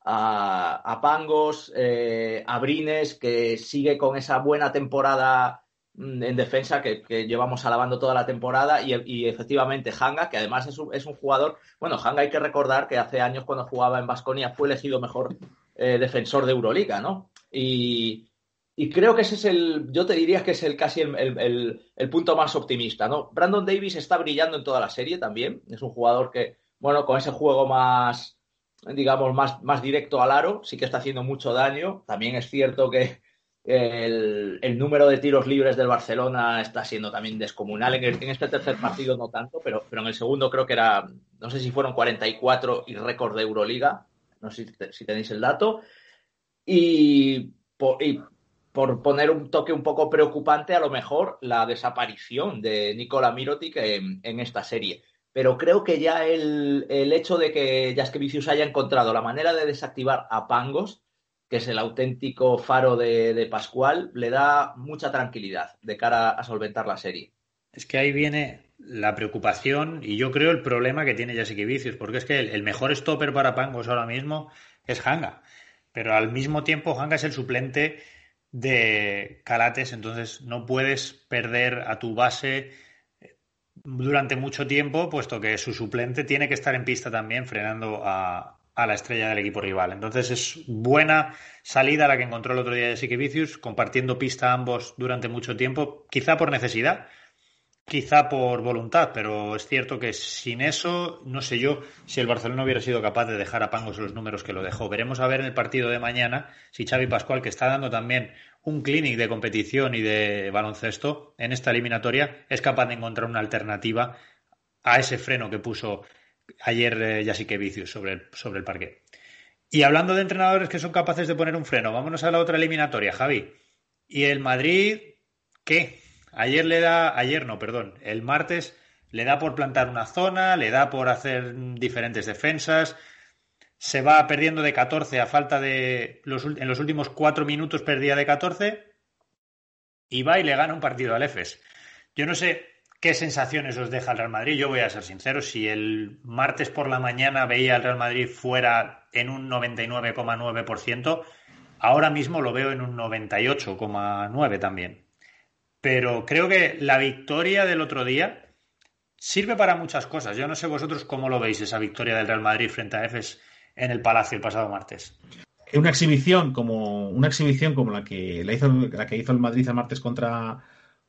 a, Pangos, eh, a Brines, que sigue con esa buena temporada mm, en defensa que, llevamos alabando toda la temporada y, efectivamente Hanga, que además es un, es un, jugador, bueno, Hanga hay que recordar que hace años cuando jugaba en Basconia fue elegido mejor eh, defensor de Euroliga, ¿no? Y, y creo que ese es el, yo te diría que es el casi el, el, punto más optimista, ¿no? Brandon Davis está brillando en toda la serie también. Es un jugador que, bueno, con ese juego más, digamos, más, más directo al aro, sí que está haciendo mucho daño. También es cierto que el, número de tiros libres del Barcelona está siendo también descomunal. En, en, este tercer partido no tanto, pero, pero en el segundo creo que era, no sé si fueron 44 y récord de Euroliga. No sé si, tenéis el dato. Y por poner un toque un poco preocupante, a lo mejor la desaparición de Nikola Mirotic en, esta serie. Pero creo que ya el, hecho de que Jaskevicius haya encontrado la manera de desactivar a Pangos, que es el auténtico faro de, Pascual, le da mucha tranquilidad de cara a solventar la serie.
Es que ahí viene la preocupación y yo creo el problema que tiene Jaskevicius, porque es que el, el mejor stopper para Pangos ahora mismo es Hanga. Pero al mismo tiempo Hanga es el suplente de Calates, entonces no puedes perder a tu base eh, durante mucho tiempo, puesto que su suplente tiene que estar en pista también, frenando a, la estrella del equipo rival. Entonces es buena salida la que encontró el otro día de Vicius, compartiendo pista ambos durante mucho tiempo, quizá por necesidad, quizá por voluntad, pero es cierto que sin eso, no sé yo si el Barcelona hubiera sido capaz de dejar a Pangos los números que lo dejó. Veremos a ver en el partido de mañana si Xavi Pascual, que está dando también un clinic de competición y de baloncesto en esta eliminatoria, es capaz de encontrar una alternativa a ese freno que puso ayer eh, Vicius sobre el, sobre el parque. Y hablando de entrenadores que son capaces de poner un freno, vámonos a la otra eliminatoria, Javi. ¿Y el Madrid qué? Ayer le da, ayer no, perdón, el martes le da por plantar una zona, le da por hacer diferentes defensas, se va perdiendo de 14 a falta de los, en los últimos cuatro minutos perdía de 14 y va y le gana un partido al EFES. Yo no sé qué sensaciones os deja el Real Madrid. Yo voy a ser sincero, si el martes por la mañana veía al Real Madrid fuera en un 99,9%, ahora mismo lo veo en un 98,9% también pero creo que la victoria del otro día sirve para muchas cosas. Yo no sé vosotros cómo lo veis esa victoria del Real Madrid frente a Efes en el Palacio el pasado martes.
Una exhibición como una exhibición como la que la hizo la que hizo el Madrid el martes contra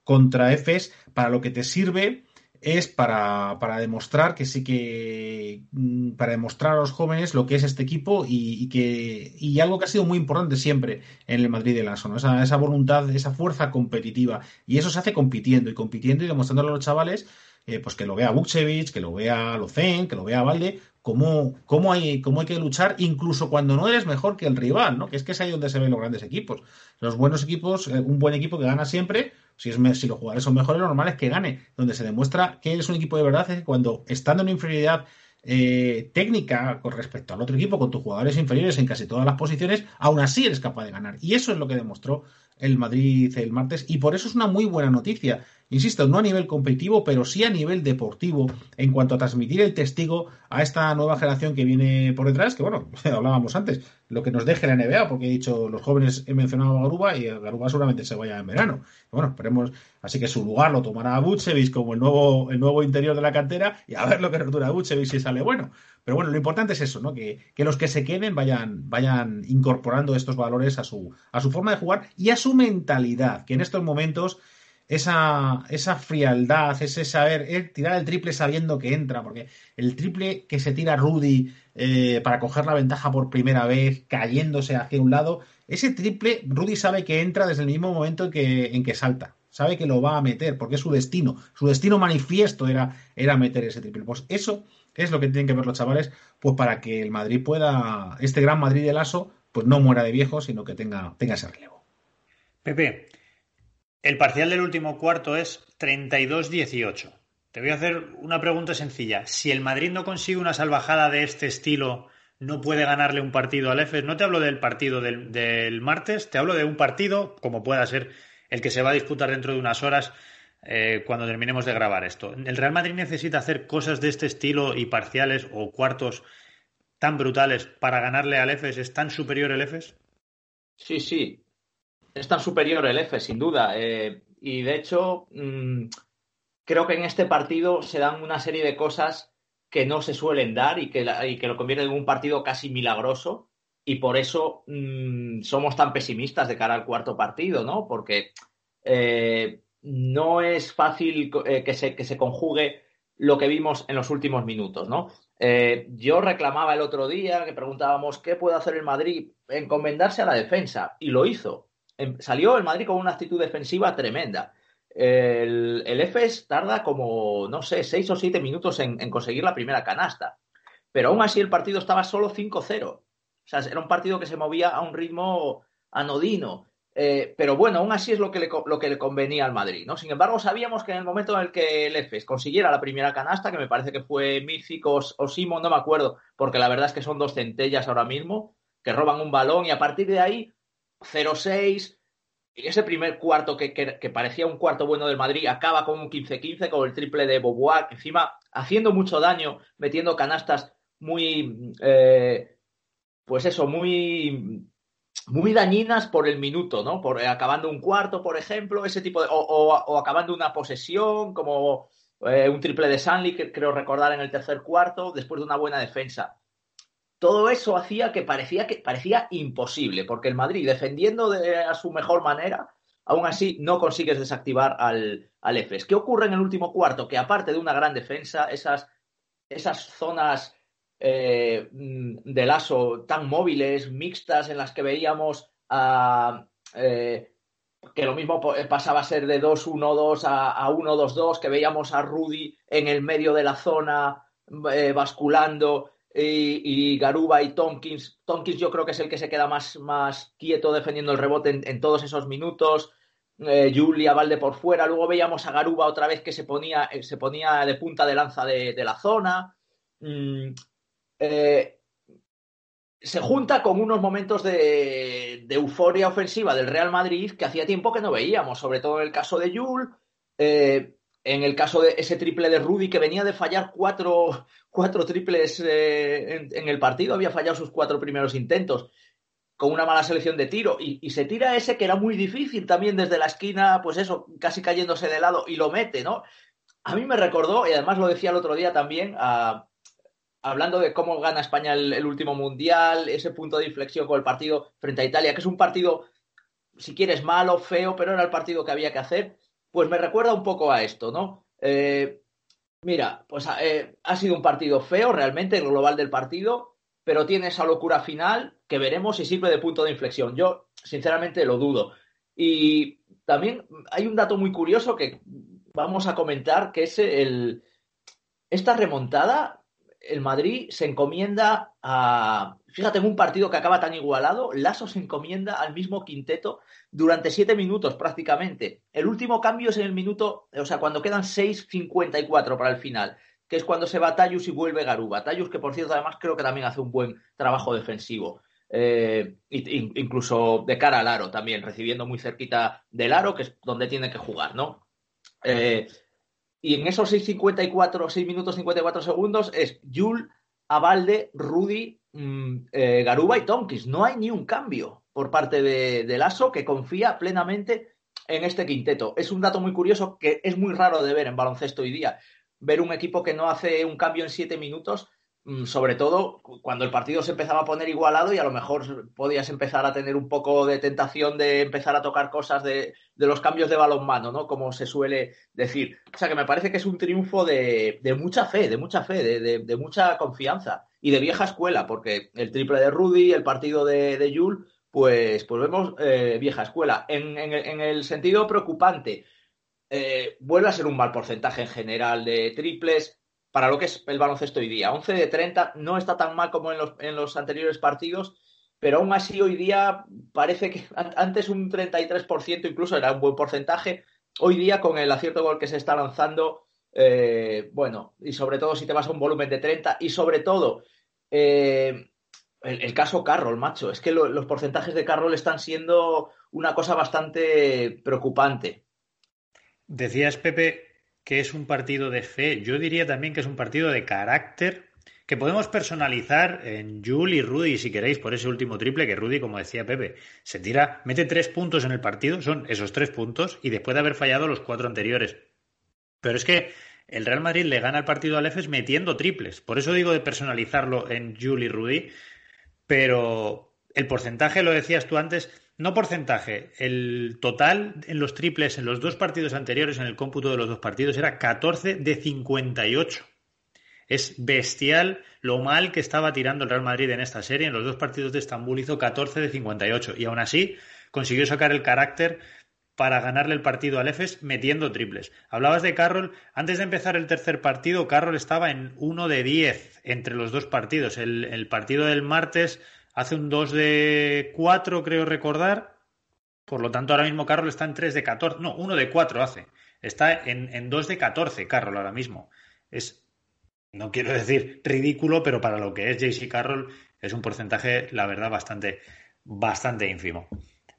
contra Efes para lo que te sirve es para, demostrar que sí que mm, para demostrar a los jóvenes lo que es este equipo y, que y algo que ha sido muy importante siempre en el Madrid de Lasso, ¿no? esa, esa voluntad, esa fuerza competitiva y eso se hace compitiendo y compitiendo y demostrándole a los chavales eh, pues que lo vea Bukcevic, que lo vea Locen, que lo vea Valde, cómo, cómo, hay, cómo hay que luchar incluso cuando no eres mejor que el rival, ¿no? Que es que es ahí donde se ven los grandes equipos. Los buenos equipos, eh, un buen equipo que gana siempre, si, los jugadores son mejores, lo normal es que gane. Donde se demuestra que es un equipo de verdad es cuando estando en inferioridad eh, técnica con respecto al otro equipo, con tus jugadores inferiores en casi todas las posiciones, aún así eres capaz de ganar. Y eso es lo que demostró el Madrid el martes y por eso es una muy buena noticia. Insisto, no a nivel competitivo, pero sí a nivel deportivo en cuanto a transmitir el testigo a esta nueva generación que viene por detrás, que bueno, hablábamos antes, lo que nos deje la NBA, porque he dicho, los jóvenes he mencionado a Garuba y Garuba seguramente se vaya en verano. Bueno, esperemos, así que su lugar lo tomará Butchevich como el nuevo, el nuevo interior de la cantera y a ver lo que nos dura si sale bueno. Pero bueno, lo importante es eso, ¿no? Que, los que se queden vayan, vayan incorporando estos valores a su, a su forma de jugar y a su mentalidad, que en estos momentos esa, esa frialdad, ese saber, tirar el triple sabiendo que entra, porque el triple que se tira Rudy eh, para coger la ventaja por primera vez, cayéndose hacia un lado, ese triple Rudy sabe que entra desde el mismo momento en que, en que salta, sabe que lo va a meter, porque es su destino, su destino manifiesto era, era meter ese triple. Pues eso es lo que tienen que ver los chavales, pues para que el Madrid pueda, este gran Madrid del ASO, pues no muera de viejo, sino que tenga, tenga ese relevo.
Pepe, el parcial del último cuarto es 32-18. Te voy a hacer una pregunta sencilla. Si el Madrid no consigue una salvajada de este estilo, no puede ganarle un partido al EFES. No te hablo del partido del, martes, te hablo de un partido, como pueda ser el que se va a disputar dentro de unas horas eh, cuando terminemos de grabar esto. ¿El Real Madrid necesita hacer cosas de este estilo y parciales o cuartos tan brutales para ganarle al EFES? ¿Es tan superior el EFES?
Sí, sí, es tan superior el F, sin duda. Eh, y de hecho, mm, creo que en este partido se dan una serie de cosas que no se suelen dar y que, y que lo convierten en un partido casi milagroso. y por eso mm, somos tan pesimistas de cara al cuarto partido, ¿no? Porque eh, no es fácil eh, que, se, que se conjugue lo que vimos en los últimos minutos, ¿no? Eh, yo reclamaba el otro día que preguntábamos qué puede hacer el Madrid, encomendarse a la defensa, y lo hizo. Em, salió el Madrid con una actitud defensiva tremenda. El, el EFES tarda como, no sé, seis o siete minutos en, en, conseguir la primera canasta. Pero aún así el partido estaba solo 5-0. O sea, era un partido que se movía a un ritmo anodino. Eh, pero bueno, aún así es lo que, le, lo que le convenía al Madrid, ¿no? Sin embargo, sabíamos que en el momento en el que el EFES consiguiera la primera canasta, que me parece que fue Mífico o Simon, no me acuerdo, porque la verdad es que son dos centellas ahora mismo, que roban un balón y a partir de ahí 0-6, y ese primer cuarto que, que, parecía un cuarto bueno del Madrid acaba con un 15-15 con el triple de Bobois, encima haciendo mucho daño, metiendo canastas muy, eh, pues eso, muy muy dañinas por el minuto, ¿no? Por, eh, acabando un cuarto, por ejemplo, ese tipo de. O, acabando una posesión, como eh, un triple de Sanli, que creo recordar en el tercer cuarto, después de una buena defensa. Todo eso hacía que parecía, que parecía imposible, porque el Madrid, defendiendo de, a su mejor manera, aún así no consigues desactivar al, al EFES. ¿Qué ocurre en el último cuarto? Que aparte de una gran defensa, esas, esas zonas eh, de lazo tan móviles, mixtas, en las que veíamos a, eh, que lo mismo pasaba a ser de 2-1-2 a, a 1-2-2, que veíamos a Rudy en el medio de la zona eh, basculando y, Garuba y Tompkins. Tompkins yo creo que es el que se queda más, más quieto defendiendo el rebote en, todos esos minutos. Eh, Julia Valde por fuera. Luego veíamos a Garuba otra vez que se ponía, se ponía de punta de lanza de, de la zona. Mm, eh, se junta con unos momentos de, euforia ofensiva del Real Madrid que hacía tiempo que no veíamos, sobre todo en el caso de Jules, eh, en el caso de ese triple de Rudy que venía de fallar cuatro, cuatro triples eh, en, en, el partido, había fallado sus cuatro primeros intentos con una mala selección de tiro y, y, se tira ese que era muy difícil también desde la esquina, pues eso, casi cayéndose de lado y lo mete, ¿no? A mí me recordó, y además lo decía el otro día también, a, hablando de cómo gana España el, último mundial, ese punto de inflexión con el partido frente a Italia, que es un partido, si quieres, malo, feo, pero era el partido que había que hacer, pues me recuerda un poco a esto, ¿no? Eh, mira, pues eh, ha sido un partido feo realmente, el global del partido, pero tiene esa locura final que veremos si sirve de punto de inflexión. Yo, sinceramente, lo dudo. Y también hay un dato muy curioso que vamos a comentar, que es el, esta remontada el Madrid se encomienda a. Fíjate, en un partido que acaba tan igualado, Lasso se encomienda al mismo quinteto durante siete minutos prácticamente. El último cambio es en el minuto, o sea, cuando quedan 6.54 para el final, que es cuando se va Tayus y vuelve Garuba. Tayus, que por cierto, además creo que también hace un buen trabajo defensivo. Eh, incluso de cara al aro también, recibiendo muy cerquita del aro, que es donde tiene que jugar, ¿no? Eh, y en esos 6.54, 6 minutos 54 segundos es Yul, Abalde, Rudy, mmm, eh, Garuba y Tonkis. No hay ni un cambio por parte de, de Lasso que confía plenamente en este quinteto. Es un dato muy curioso que es muy raro de ver en baloncesto hoy día. Ver un equipo que no hace un cambio en 7 minutos Mm, sobre todo cuando el partido se empezaba a poner igualado y a lo mejor podías empezar a tener un poco de tentación de empezar a tocar cosas de, de los cambios de balonmano, ¿no? Como se suele decir. O sea que me parece que es un triunfo de, de mucha fe, de mucha fe, de, de, mucha confianza y de vieja escuela, porque el triple de Rudy, el partido de, de pues, pues vemos eh, vieja escuela. En, en, en, el sentido preocupante, eh, vuelve a ser un mal porcentaje en general de triples para lo que es el baloncesto hoy día. 11 de 30 no está tan mal como en los, en los anteriores partidos, pero aún así hoy día parece que antes un 33% incluso era un buen porcentaje. Hoy día con el acierto gol que se está lanzando, eh, bueno, y sobre todo si te vas a un volumen de 30 y sobre todo eh, el, caso Carroll, macho, es que lo, los porcentajes de Carroll están siendo una cosa bastante preocupante.
Decías, Pepe, que es un partido de fe, yo diría también que es un partido de carácter que podemos personalizar en Jul y Rudy, si queréis, por ese último triple que Rudy, como decía Pepe, se tira, mete tres puntos en el partido, son esos tres puntos, y después de haber fallado los cuatro anteriores. Pero es que el Real Madrid le gana el partido al EFES metiendo triples. Por eso digo de personalizarlo en Jul y Rudy. Pero, el porcentaje, lo decías tú antes, no porcentaje, el total en los triples en los dos partidos anteriores, en el cómputo de los dos partidos, era 14 de 58. Es bestial lo mal que estaba tirando el Real Madrid en esta serie. En los dos partidos de Estambul hizo 14 de 58 y aún así consiguió sacar el carácter para ganarle el partido al EFES metiendo triples. Hablabas de Carroll. Antes de empezar el tercer partido, Carroll estaba en 1 de 10 entre los dos partidos. El, el partido del martes hace un 2 de 4, creo recordar. Por lo tanto, ahora mismo Carroll está en 3 de 14. No, 1 de 4 hace. Está en, en 2 de 14 Carroll ahora mismo. Es, no quiero decir ridículo, pero para lo que es JC Carroll es un porcentaje, la verdad, bastante, bastante ínfimo.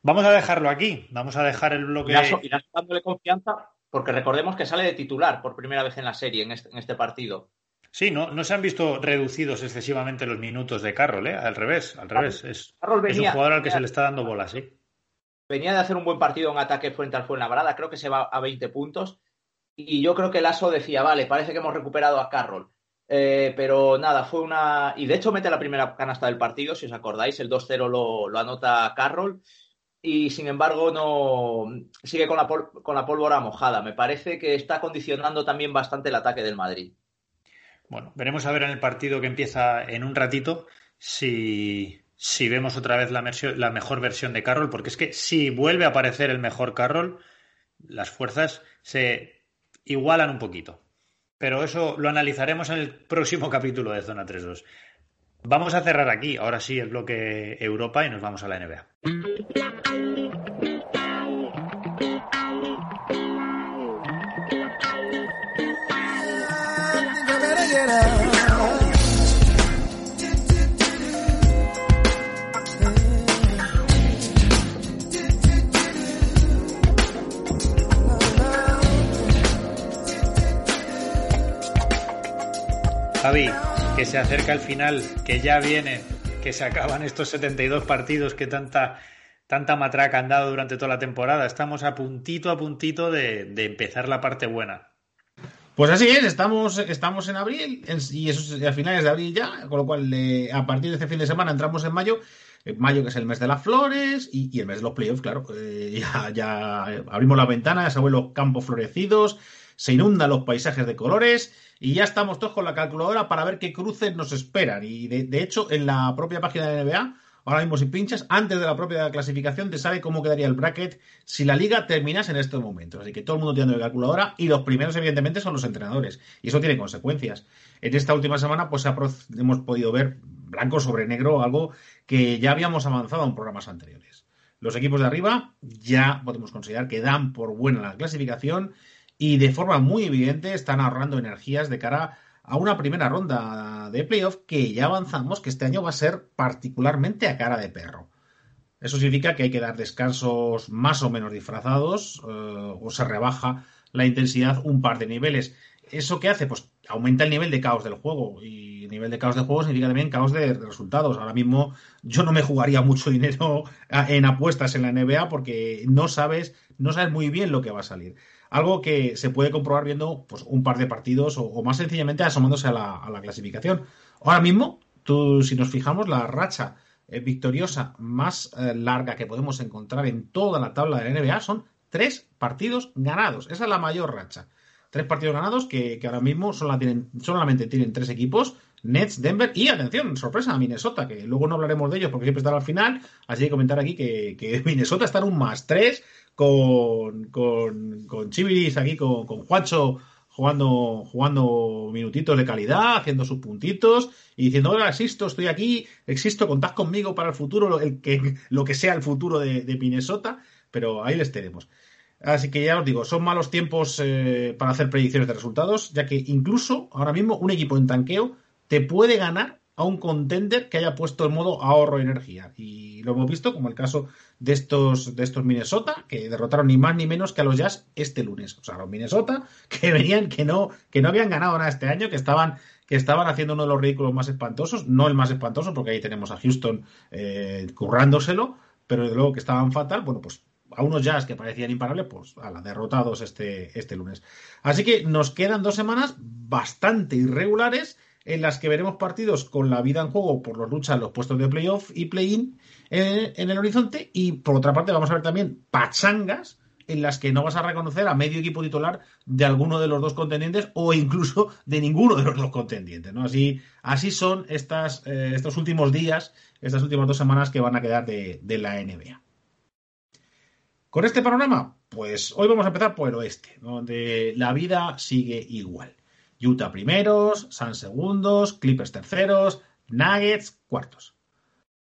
Vamos a dejarlo aquí. Vamos a dejar el bloque.
Y dándole confianza, porque recordemos que sale de titular por primera vez en la serie, en este, en este partido.
Sí, no, no se han visto reducidos excesivamente los minutos de Carroll, ¿eh? Al revés, al revés. Es, es un jugador al que se le está dando bola, sí.
Venía de hacer un buen partido en ataque frente al Fuenlabrada, creo que se va a 20 puntos. Y yo creo que el ASO decía, vale, parece que hemos recuperado a Carroll. Eh, pero nada, fue una. Y de hecho mete la primera canasta del partido, si os acordáis, el 2-0 lo, lo, anota Carroll. Y sin embargo, no sigue con la, con la pólvora mojada. Me parece que está condicionando también bastante el ataque del Madrid.
Bueno, veremos a ver en el partido que empieza en un ratito si, si vemos otra vez la, la, mejor versión de Carroll, porque es que si vuelve a aparecer el mejor Carroll, las fuerzas se igualan un poquito. Pero eso lo analizaremos en el próximo capítulo de Zona 3.2. Vamos a cerrar aquí, ahora sí, el bloque Europa y nos vamos a la NBA. Javi, que se acerca el final, que ya viene, que se acaban estos 72 partidos que tanta, tanta matraca han dado durante toda la temporada. Estamos a puntito, a puntito de, de empezar la parte buena.
Pues así es, estamos, estamos en abril y eso es a finales de abril ya, con lo cual eh, a partir de este fin de semana entramos en mayo, en mayo que es el mes de las flores y, el mes de los playoffs, claro, eh, ya, ya, abrimos la ventana, se vuelven los campos florecidos, se inundan los paisajes de colores y ya estamos todos con la calculadora para ver qué cruces nos esperan. Y de, de hecho, en la propia página de NBA, ahora mismo si pinchas, antes de la propia clasificación te sabe cómo quedaría el bracket si la liga terminase en estos momentos. Así que todo el mundo tiene la calculadora y los primeros, evidentemente, son los entrenadores. Y eso tiene consecuencias. En esta última semana, pues hemos podido ver blanco sobre negro algo que ya habíamos avanzado en programas anteriores. Los equipos de arriba ya podemos considerar que dan por buena la clasificación y de forma muy evidente están ahorrando energías de cara a una primera ronda de playoff que ya avanzamos que este año va a ser particularmente a cara de perro. Eso significa que hay que dar descansos más o menos disfrazados eh, o se rebaja la intensidad un par de niveles. ¿Eso qué hace? Pues aumenta el nivel de caos del juego. Y nivel de caos del juego significa también caos de resultados. Ahora mismo yo no me jugaría mucho dinero en apuestas en la NBA porque no sabes, no sabes muy bien lo que va a salir. Algo que se puede comprobar viendo pues, un par de partidos o, más sencillamente asomándose a la, clasificación. Ahora mismo, tú, si nos fijamos, la racha eh, victoriosa más eh, larga que podemos encontrar en toda la tabla de la NBA son tres partidos ganados. Esa es la mayor racha. Tres partidos ganados que, ahora mismo solo tienen, solamente tienen tres equipos. Nets, Denver y, atención, sorpresa, Minnesota, que luego no hablaremos de ellos porque siempre estará al final. Así que comentar aquí que Minnesota está en un más tres con, con, con Chiviris aquí, con, con Juancho jugando, jugando minutitos de calidad, haciendo sus puntitos y diciendo, hola, existo, estoy aquí, existo, contad conmigo para el futuro, lo, el que, lo que sea el futuro de, de Minnesota, pero ahí les tenemos. Así que ya os digo, son malos tiempos eh, para hacer predicciones de resultados, ya que incluso ahora mismo un equipo en tanqueo te puede ganar a un contender que haya puesto en modo ahorro energía. Y lo hemos visto como el caso de estos, de estos Minnesota, que derrotaron ni más ni menos que a los Jazz este lunes. O sea, los Minnesota que venían, que no, que no habían ganado nada este año, que estaban, que estaban haciendo uno de los ridículos más espantosos, no el más espantoso, porque ahí tenemos a Houston eh, currándoselo, pero desde luego que estaban fatal, bueno, pues a unos Jazz que parecían imparables, pues a la derrotados este, este lunes. Así que nos quedan dos semanas bastante irregulares en las que veremos partidos con la vida en juego por los luchas, los puestos de playoff y play-in en, el horizonte. Y por otra parte, vamos a ver también pachangas en las que no vas a reconocer a medio equipo titular de alguno de los dos contendientes o incluso de ninguno de los dos contendientes. ¿no? Así, así son estas, eh, estos últimos días, estas últimas dos semanas que van a quedar de, de la NBA. Con este panorama, pues hoy vamos a empezar por el oeste, donde la vida sigue igual. Utah primeros, Suns segundos, Clippers terceros, Nuggets cuartos.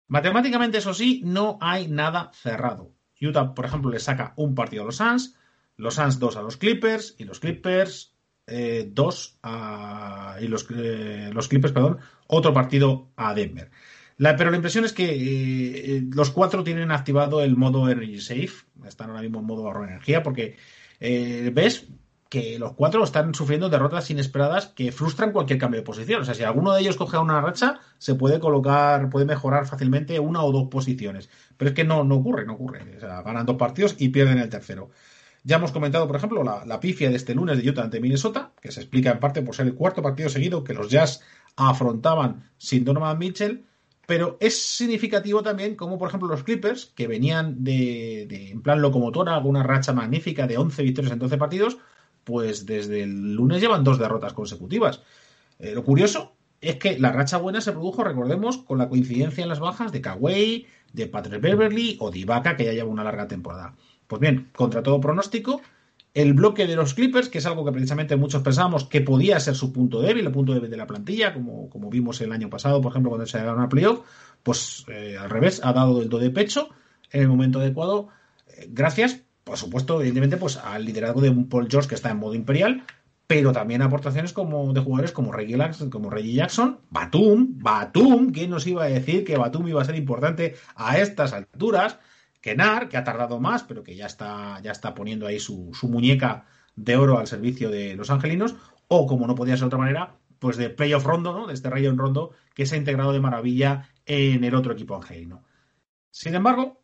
Matemáticamente, eso sí, no hay nada cerrado. Utah, por ejemplo, le saca un partido a los Suns, los Suns dos a los Clippers y los Clippers eh, dos a y los, eh, los, Clippers, perdón, otro partido a Denver. pero la impresión es que eh, los cuatro tienen activado el modo Energy Safe, están ahora mismo en modo ahorro energía, porque ves que los cuatro están sufriendo derrotas inesperadas que frustran cualquier cambio de posición. O sea, si alguno de ellos coge una racha, se puede colocar, puede mejorar fácilmente una o dos posiciones. Pero es que no, no ocurre, no ocurre. O sea, ganan dos partidos y pierden el tercero. Ya hemos comentado, por ejemplo, la, pifia de este lunes de Utah ante Minnesota, que se explica en parte por ser el cuarto partido seguido que los Jazz afrontaban sin Donovan Mitchell. Pero es significativo también como, por ejemplo, los Clippers, que venían de, de en plan locomotora, una racha magnífica de 11 victorias en 12 partidos, pues desde el lunes llevan dos derrotas consecutivas. Eh, lo curioso es que la racha buena se produjo, recordemos, con la coincidencia en las bajas de Kawhi, de Patrick Beverly o de Ibaka, que ya lleva una larga temporada. Pues bien, contra todo pronóstico, el bloque de los Clippers, que es algo que precisamente muchos pensábamos que podía ser su punto débil, el punto débil de la plantilla, como, como vimos el año pasado, por ejemplo, cuando se llegaron a playoff, pues eh, al revés, ha dado el do de pecho en el momento adecuado. Eh, gracias por supuesto, evidentemente, pues al liderazgo de un Paul George que está en modo imperial, pero también aportaciones como de jugadores como Reggie Jackson, como Reggie Jackson, Batum, Batum, ¿quién nos iba a decir que Batum iba a ser importante a estas alturas? Kenar, que ha tardado más, pero que ya está, ya está poniendo ahí su, muñeca de oro al servicio de los angelinos, o como no podía ser de otra manera, pues de playoff rondo, ¿no? De este Rayon rondo que se ha integrado de maravilla en el otro equipo angelino. Sin embargo,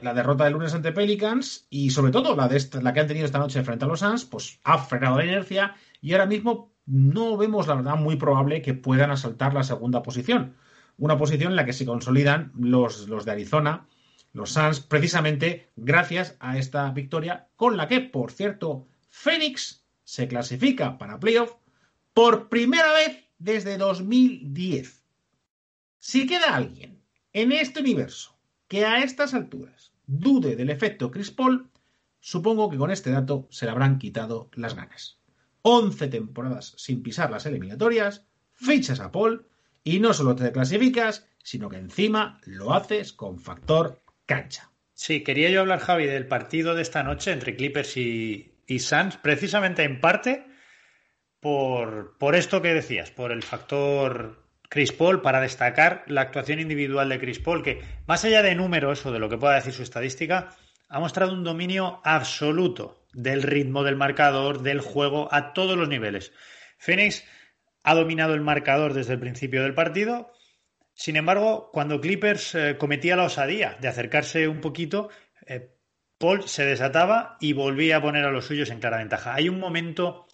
la derrota del lunes ante Pelicans y sobre todo la, que han tenido esta noche frente a los Suns, pues ha frenado la inercia y ahora mismo no vemos la verdad muy probable que puedan asaltar la segunda posición. Una posición en la que se consolidan los, los de Arizona, los Suns, precisamente gracias a esta victoria con la que, por cierto, Phoenix se clasifica para playoff por primera vez desde 2010. Si queda alguien en este universo que a estas alturas dude del efecto Chris Paul, supongo que con este dato se le habrán quitado las ganas. 11 temporadas sin pisar las eliminatorias, fichas a Paul y no solo te clasificas, sino que encima lo haces con factor cancha.
Sí, quería yo hablar, Javi, del partido de esta noche entre Clippers y, y Suns, precisamente en parte por, por esto que decías, por el factor Chris Paul para destacar la actuación individual de Chris Paul, que más allá de números o de lo que pueda decir su estadística, ha mostrado un dominio absoluto del ritmo del marcador, del juego, a todos los niveles. Phoenix ha dominado el marcador desde el principio del partido. Sin embargo, cuando Clippers eh, cometía la osadía de acercarse un poquito, eh, Paul se desataba y volvía a poner a los suyos en clara ventaja. Hay un momento,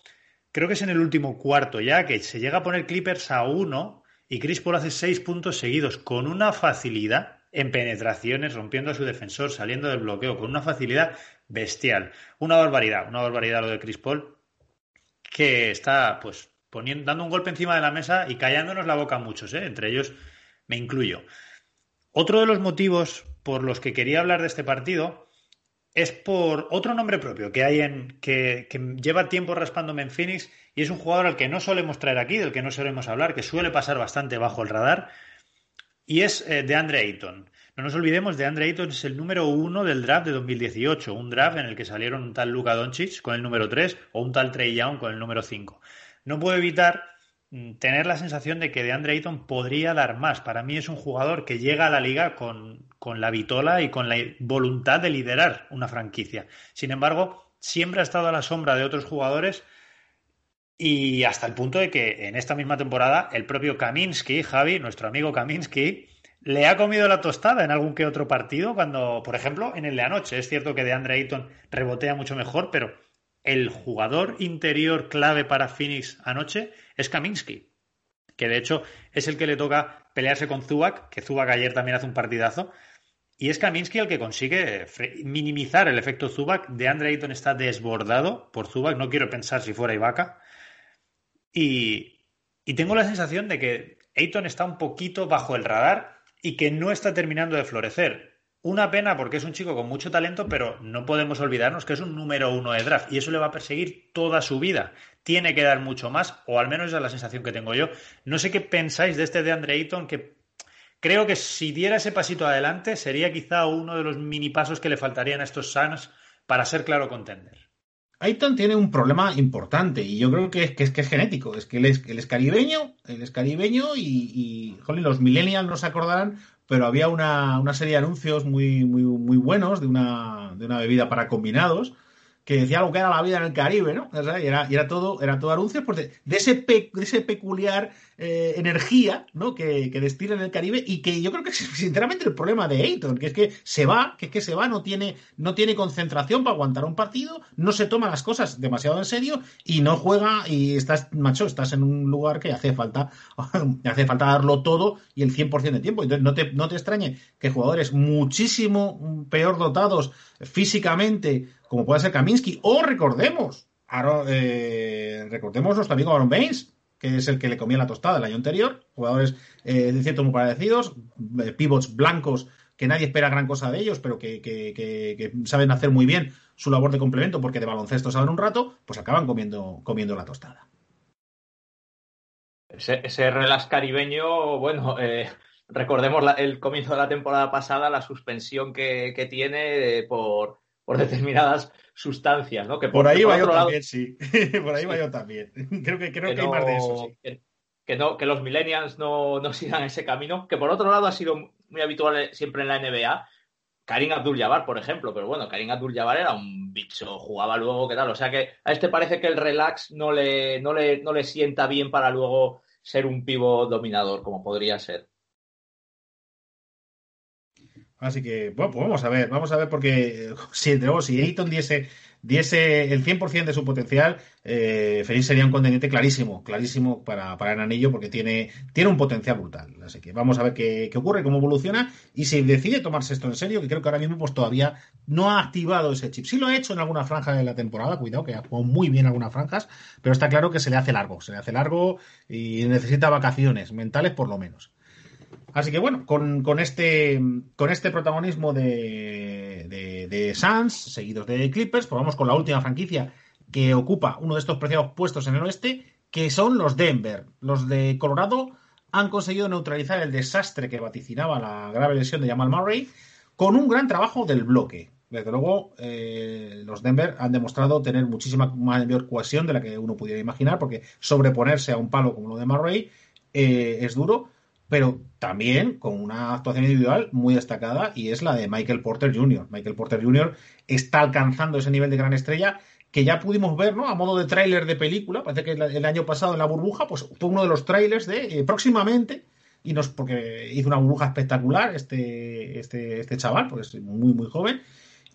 creo que es en el último cuarto ya, que se llega a poner Clippers a uno y Chris Paul hace seis puntos seguidos con una facilidad en penetraciones, rompiendo a su defensor, saliendo del bloqueo, con una facilidad bestial. Una barbaridad, una barbaridad lo de Chris Paul, que está pues poniendo, dando un golpe encima de la mesa y callándonos la boca a muchos, ¿eh? entre ellos me incluyo. Otro de los motivos por los que quería hablar de este partido es por otro nombre propio que hay en que, lleva tiempo raspándome en Phoenix y es un jugador al que no solemos traer aquí, del que no solemos hablar, que suele pasar bastante bajo el radar y es eh, de Andre Ayton. No nos olvidemos, de Andre Ayton es el número uno del draft de 2018, un draft en el que salieron un tal Luka Doncic con el número 3 o un tal Trey Young con el número 5. No puedo evitar tener la sensación de que de Andre Ayton podría dar más. Para mí es un jugador que llega a la liga con, con, la vitola y con la voluntad de liderar una franquicia. Sin embargo, siempre ha estado a la sombra de otros jugadores y hasta el punto de que en esta misma temporada el propio Kaminsky, Javi, nuestro amigo Kaminsky, le ha comido la tostada en algún que otro partido cuando, por ejemplo, en el de anoche. Es cierto que de Andre Ayton rebotea mucho mejor, pero el jugador interior clave para Phoenix anoche es Kaminsky. que de hecho es el que le toca pelearse con Zubac, que Zubac ayer también hace un partidazo. Y es Kaminsky el que consigue minimizar el efecto Zubac. De Andre Ayton está desbordado por Zubac. No quiero pensar si fuera Ibaka. Y, y tengo la sensación de que Ayton está un poquito bajo el radar y que no está terminando de florecer. Una pena porque es un chico con mucho talento, pero no podemos olvidarnos que es un número uno de draft y eso le va a perseguir toda su vida. Tiene que dar mucho más, o al menos esa es la sensación que tengo yo. No sé qué pensáis de este de Andre Ayton, que creo que si diera ese pasito adelante sería quizá uno de los mini pasos que le faltarían a estos Suns para ser claro contender.
Ayton tiene un problema importante y yo creo que es, que es, genético. Es que él es, caribeño, él es caribeño y, y los millennials no se acordarán pero había una, una, serie de anuncios muy, muy, muy buenos de una, de una bebida para combinados que decía algo que era la vida en el Caribe, ¿no? y, era, y, era, todo, era anuncios pues de, ese peculiar eh, energía. Que, destila en el Caribe y que yo creo que es sinceramente el problema de Ayton, que es que se va, que es que se va, no tiene, concentración para aguantar un partido, no se toma las cosas demasiado en serio y no juega y estás, macho, estás en un lugar que hace falta, hace falta darlo todo y el 100% de tiempo. Entonces no te, no te extrañe que jugadores muchísimo peor dotados físicamente como puede ser Kaminsky, o recordemos, eh, recordemos nuestro amigo Aaron Baines, que es el que le comía la tostada el año anterior, jugadores eh, de cierto muy parecidos, eh, pivots blancos que nadie espera gran cosa de ellos, pero que, saben hacer muy bien su labor de complemento porque de baloncesto saben un rato, pues acaban comiendo, comiendo la tostada.
Ese, relax caribeño, bueno, recordemos el comienzo de la temporada pasada, la suspensión que, tiene por, por determinadas sustancias, ¿no?
Que por, ahí va yo también, sí. por ahí va yo también. Creo que, creo que, hay más de eso,
sí. Que, no, que los millennials no, no sigan ese camino, que por otro lado ha sido muy habitual siempre en la NBA. Karim Abdul-Jabbar, por ejemplo, pero bueno, Karim Abdul-Jabbar era un bicho, jugaba luego, ¿qué tal? O sea que a este parece que el relax no le, no le, no le sienta bien para luego ser un pivo dominador, como podría ser.
Así que, bueno, pues vamos a ver, vamos a ver porque si, si Ayton diese, diese el 100% de su potencial, eh, Feliz sería un contendiente clarísimo, clarísimo para, para el anillo porque tiene, tiene un potencial brutal. Así que vamos a ver qué, qué, ocurre, cómo evoluciona y si decide tomarse esto en serio, que creo que ahora mismo pues todavía no ha activado ese chip. Sí lo ha hecho en alguna franja de la temporada, cuidado, que ha jugado muy bien algunas franjas, pero está claro que se le hace largo, se le hace largo y necesita vacaciones mentales por lo menos. Así que bueno, con, este, con este protagonismo de, de, de Suns, seguidos de Clippers, pues vamos con la última franquicia que ocupa uno de estos preciados puestos en el oeste, que son los Denver. Los de Colorado han conseguido neutralizar el desastre que vaticinaba la grave lesión de Jamal Murray con un gran trabajo del bloque. Desde luego, eh, los Denver han demostrado tener muchísima mayor cohesión de la que uno pudiera imaginar, porque sobreponerse a un palo como lo de Murray eh, es duro pero también con una actuación individual muy destacada y es la de Michael Porter Jr. Michael Porter Jr. está alcanzando ese nivel de gran estrella que ya pudimos ver, ¿no? A modo de tráiler de película, parece que el año pasado en la burbuja, pues fue uno de los trailers de eh, próximamente, y nos, porque hizo una burbuja espectacular este, este, este chaval, porque es muy, muy joven,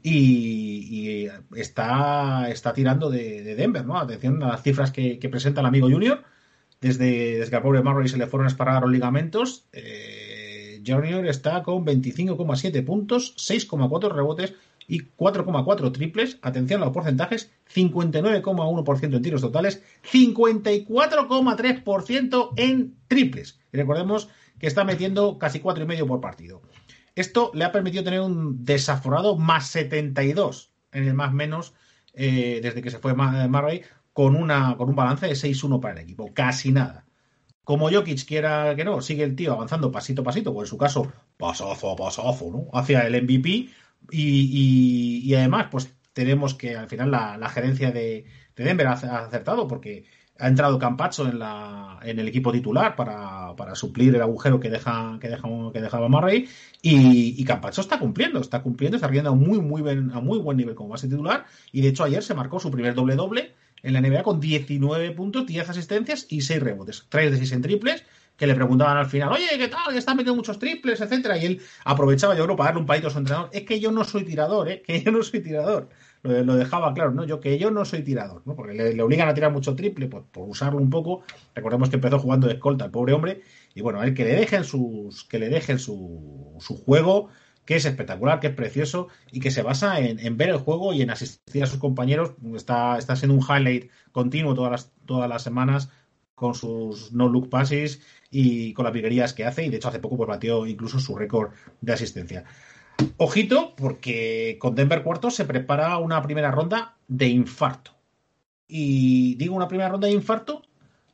y, está, está tirando de, Denver, ¿no? Atención a las cifras que, que presenta el amigo Junior desde, que al pobre Murray se le fueron a esparrar los ligamentos, eh, Junior está con 25,7 puntos, 6,4 rebotes y 4,4 triples. Atención a los porcentajes: 59,1% en tiros totales, 54,3% en triples. Y recordemos que está metiendo casi 4,5 por partido. Esto le ha permitido tener un desaforado más 72 en el más menos eh, desde que se fue Murray, con, una, con un balance de 6-1 para el equipo. Casi nada. Como Jokic quiera que no, sigue el tío avanzando pasito a pasito, o en su caso, pasazo a pasazo, ¿no? Hacia el MVP. Y, además, pues tenemos que al final la, gerencia de, Denver ha acertado porque ha entrado Campacho en, la, en el equipo titular para, para suplir el agujero que, deja, que, que dejaba Murray y, y, Campacho está cumpliendo, está cumpliendo, está riendo a muy, muy, a muy buen nivel como base titular y de hecho ayer se marcó su primer doble-doble en la NBA con 19 puntos, 10 asistencias y 6 rebotes. 3 de 6 en triples, que le preguntaban al final, oye, ¿qué tal? Que están metiendo muchos triples, etcétera. Y él aprovechaba, yo creo, para darle un palito a su entrenador. Es que yo no soy tirador, ¿eh? Que yo no soy tirador. lo, dejaba claro, ¿no? Yo que yo no soy tirador, ¿no? Porque le, obligan a tirar mucho triple, por usarlo un poco. Recordemos que empezó jugando de escolta el pobre hombre. Y bueno, a él que le dejen sus. que le dejen su, su juego, que es espectacular, que es precioso, y que se basa en, ver el juego y en asistir a sus compañeros. Está, está siendo un highlight continuo todas las, todas las semanas con sus no look passes y con las piguerías que hace. Y de hecho, hace poco pues batió incluso su récord de asistencia. Ojito, porque con Denver cuarto se prepara una primera ronda de infarto. Y digo una primera ronda de infarto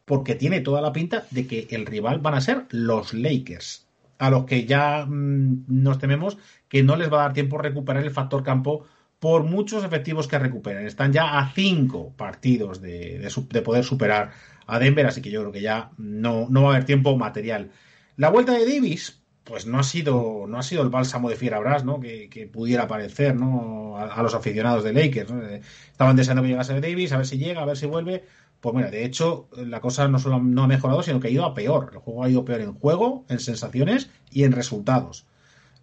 porque tiene toda la pinta de que el rival van a ser los Lakers, a los que ya mm, nos tememos que no les va a dar tiempo recuperar el factor campo por muchos efectivos que recuperen. Están ya a cinco partidos de, de, poder superar a Denver, así que yo creo que ya no, no va a haber tiempo material. La vuelta de Davis, pues no ha sido, no ha sido el bálsamo de Fierabras, ¿no? Que, pudiera parecer, ¿no? A, los aficionados de Lakers, eh, Estaban deseando que llegase Davis, a ver si llega, a ver si vuelve. Pues mira, de hecho, la cosa no solo no ha mejorado, sino que ha ido a peor. El juego ha ido peor en juego, en sensaciones y en resultados.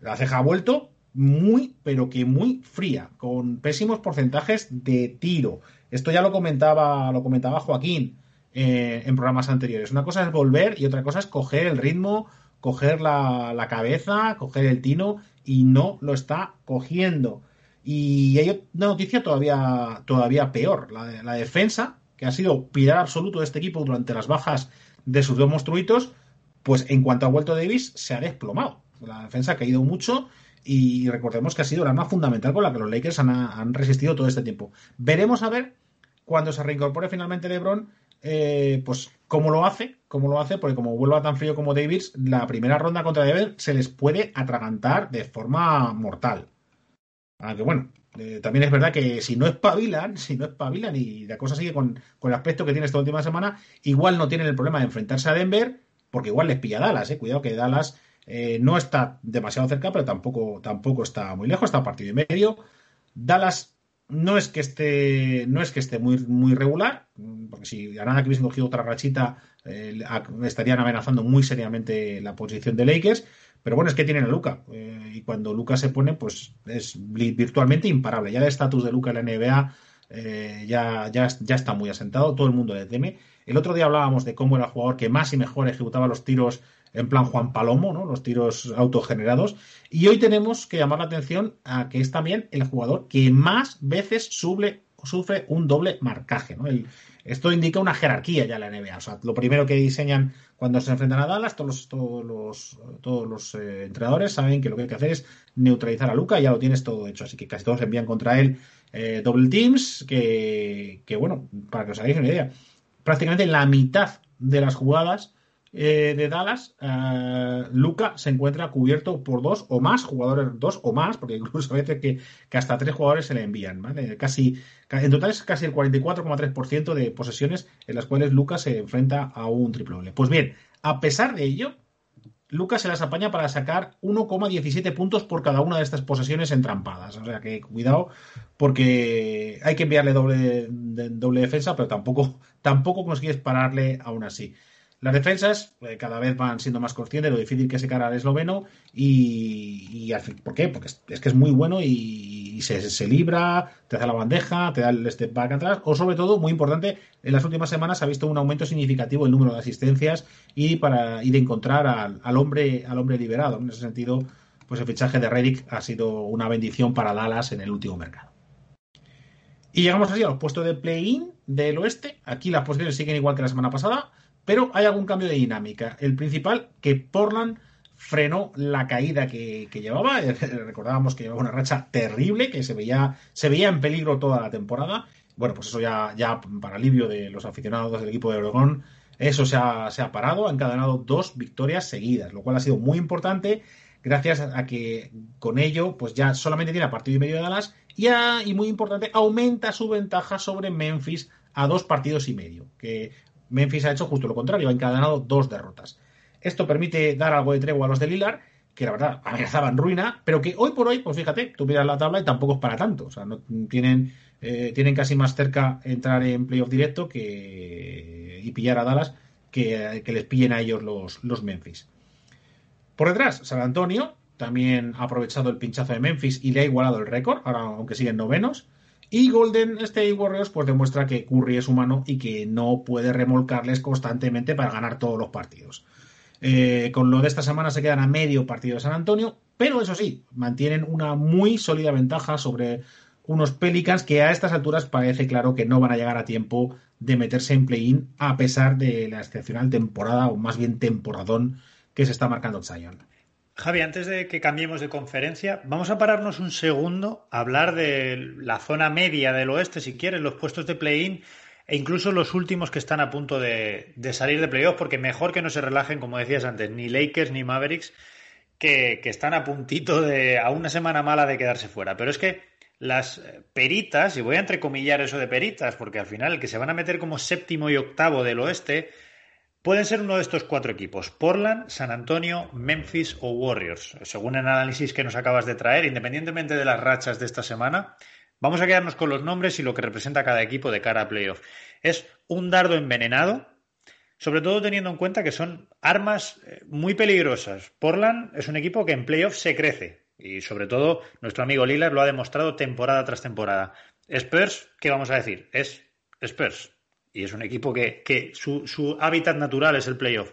La ceja ha vuelto muy, pero que muy fría, con pésimos porcentajes de tiro. Esto ya lo comentaba, lo comentaba Joaquín eh, en programas anteriores. Una cosa es volver y otra cosa es coger el ritmo coger la, cabeza, coger el tino y no lo está cogiendo. Y hay una noticia todavía, todavía peor. La, la defensa, que ha sido pilar absoluto de este equipo durante las bajas de sus dos monstruitos, pues en cuanto ha vuelto Davis, se ha desplomado. La defensa ha caído mucho y recordemos que ha sido la arma fundamental con la que los Lakers han, resistido todo este tiempo. Veremos a ver cuando se reincorpore finalmente LeBron eh, pues cómo lo hace, cómo lo hace, porque como vuelva tan frío como Davis, la primera ronda contra Denver se les puede atragantar de forma mortal. Aunque bueno, eh, también es verdad que si no espabilan, si no espabilan y la cosa sigue con, el aspecto que tiene esta última semana, igual no tienen el problema de enfrentarse a Denver, porque igual les pilla Dallas, eh. cuidado que Dallas eh, no está demasiado cerca, pero tampoco, tampoco está muy lejos, está a partido y medio. Dallas no es que esté, no es que esté muy, muy regular, porque si a nada que hubiesen cogido otra rachita, eh, estarían amenazando muy seriamente la posición de Lakers. Pero bueno, es que tienen a Luca. Eh, y cuando Luca se pone, pues es virtualmente imparable. Ya el estatus de Luca en la NBA eh, ya, ya, ya está muy asentado, todo el mundo le teme. El otro día hablábamos de cómo era el jugador que más y mejor ejecutaba los tiros en plan Juan Palomo, ¿no? Los tiros autogenerados. Y hoy tenemos que llamar la atención a que es también el jugador que más veces sufre, un doble marcaje, ¿no? Esto indica una jerarquía ya en la NBA. O sea, lo primero que diseñan cuando se enfrentan a Dallas, todos los, todos los, todos los eh, entrenadores saben que lo que hay que hacer es neutralizar a Luca ya lo tienes todo hecho. Así que casi todos envían contra él eh, double teams, que, que, bueno, para que os hagáis una idea, prácticamente la mitad de las jugadas eh, de Dallas, eh, Luca se encuentra cubierto por dos o más jugadores, dos o más, porque incluso a veces que, hasta tres jugadores se le envían, ¿vale? Casi, en total es casi el 44,3% de posesiones en las cuales Luca se enfrenta a un triple. Pues bien, a pesar de ello, Lucas se las apaña para sacar 1,17 puntos por cada una de estas posesiones entrampadas. O sea que cuidado, porque hay que enviarle doble, doble defensa, pero tampoco, tampoco consigues pararle aún así. Las defensas eh, cada vez van siendo más conscientes de lo difícil que es cara al esloveno y, ¿por qué? Porque es, que es muy bueno y, se, libra, te da la bandeja, te da el step back atrás o sobre todo, muy importante, en las últimas semanas ha visto un aumento significativo el número de asistencias y para ir de encontrar al, hombre al hombre liberado. En ese sentido, pues el fichaje de Reddick ha sido una bendición para Dallas en el último mercado. Y llegamos así a los puestos de play-in del oeste. Aquí las posiciones siguen igual que la semana pasada. Pero hay algún cambio de dinámica. El principal, que Portland frenó la caída que, llevaba. Recordábamos que llevaba una racha terrible, que se veía, se veía en peligro toda la temporada. Bueno, pues eso ya, ya para alivio de los aficionados del equipo de Oregón, eso se ha, se ha parado, ha encadenado dos victorias seguidas, lo cual ha sido muy importante gracias a que con ello pues ya solamente tiene a partido y medio de Dallas y, y muy importante aumenta su ventaja sobre Memphis a dos partidos y medio, que Memphis ha hecho justo lo contrario, ha encadenado dos derrotas. Esto permite dar algo de tregua a los de Lilar, que la verdad amenazaban ruina, pero que hoy por hoy, pues fíjate, tú miras la tabla y tampoco es para tanto. O sea, no tienen, eh, tienen casi más cerca entrar en playoff directo que, y pillar a Dallas que, les pillen a ellos los, los Memphis. Por detrás, San Antonio también ha aprovechado el pinchazo de Memphis y le ha igualado el récord, ahora aunque siguen novenos. Y Golden State Warriors pues demuestra que Curry es humano y que no puede remolcarles constantemente para ganar todos los partidos. Eh, con lo de esta semana se quedan a medio partido de San Antonio, pero eso sí, mantienen una muy sólida ventaja sobre unos Pelicans que a estas alturas parece claro que no van a llegar a tiempo de meterse en play-in a pesar de la excepcional temporada o más bien temporadón que se está marcando Zion.
Javi, antes de que cambiemos de conferencia, vamos a pararnos un segundo a hablar de la zona media del oeste, si quieres, los puestos de play-in e incluso los últimos que están a punto de, salir de playoff, porque mejor que no se relajen, como decías antes, ni Lakers ni Mavericks, que, están a puntito de, a una semana mala de quedarse fuera. Pero es que las peritas, y voy a entrecomillar eso de peritas, porque al final el que se van a meter como séptimo y octavo del oeste, pueden ser uno de estos cuatro equipos, Portland, San Antonio, Memphis o Warriors. Según el análisis que nos acabas de traer, independientemente de las rachas de esta semana, Vamos a quedarnos con los nombres y lo que representa cada equipo de cara a playoff. Es un dardo envenenado, sobre todo teniendo en cuenta que son armas eh, muy peligrosas. Portland es un equipo que en playoff se crece y sobre todo nuestro amigo Lillard lo ha demostrado temporada tras temporada. Spurs, ¿qué vamos a decir? Es Spurs y es un equipo que, su, su hábitat natural es el playoff.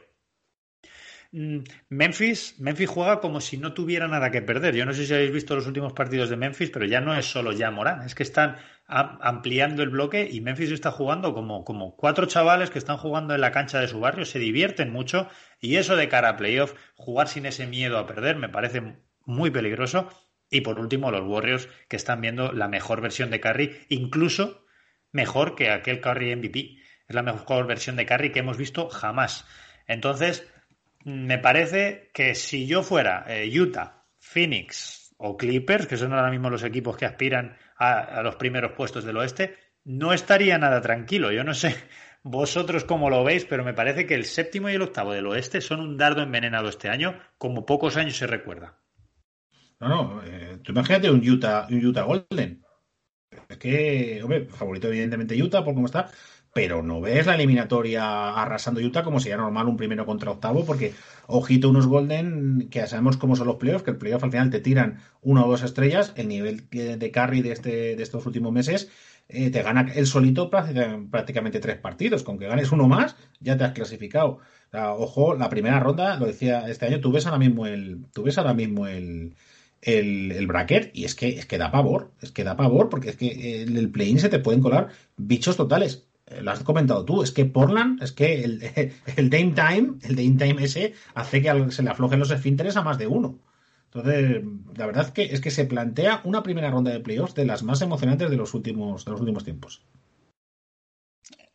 Mm, Memphis, Memphis juega como si no tuviera nada que perder. Yo no sé si habéis visto los últimos partidos de Memphis, pero ya no es solo ya Morán, es que están ampliando el bloque y Memphis está jugando como, como cuatro chavales que están jugando en la cancha de su barrio, se divierten mucho y eso de cara a playoff, jugar sin ese miedo a perder, me parece muy peligroso. Y por último, los Warriors que están viendo la mejor versión de Curry, incluso mejor que aquel Curry MVP. Es la mejor versión de Curry que hemos visto jamás. Entonces, me parece que si yo fuera eh, Utah, Phoenix o Clippers, que son ahora mismo los equipos que aspiran a, los primeros puestos del oeste, no estaría nada tranquilo. Yo no sé vosotros cómo lo veis, pero me parece que el séptimo y el octavo del oeste son un dardo envenenado este año, como pocos años se recuerda.
No, no, eh, tú imagínate un Utah, un Utah Golden. Es que, hombre, favorito evidentemente Utah por cómo está, pero no ves la eliminatoria arrasando Utah como sería normal un primero contra octavo, porque ojito unos Golden, que ya sabemos cómo son los playoffs, que el playoff al final te tiran una o dos estrellas, el nivel de carry de, este, de estos últimos meses eh, te gana el solito prácticamente tres partidos, con que ganes uno más ya te has clasificado. ojo, la primera ronda, lo decía este año, tú ves ahora mismo el, tú ves ahora mismo el, el, el, bracket y es que, es que da pavor, es que da pavor porque es que en el play-in se te pueden colar bichos totales. Eh, lo has comentado tú, es que Portland, es que el, el Time, el Dame Time ese, hace que se le aflojen los esfínteres a más de uno. Entonces, la verdad es que, es que se plantea una primera ronda de playoffs de las más emocionantes de los últimos, de los últimos tiempos.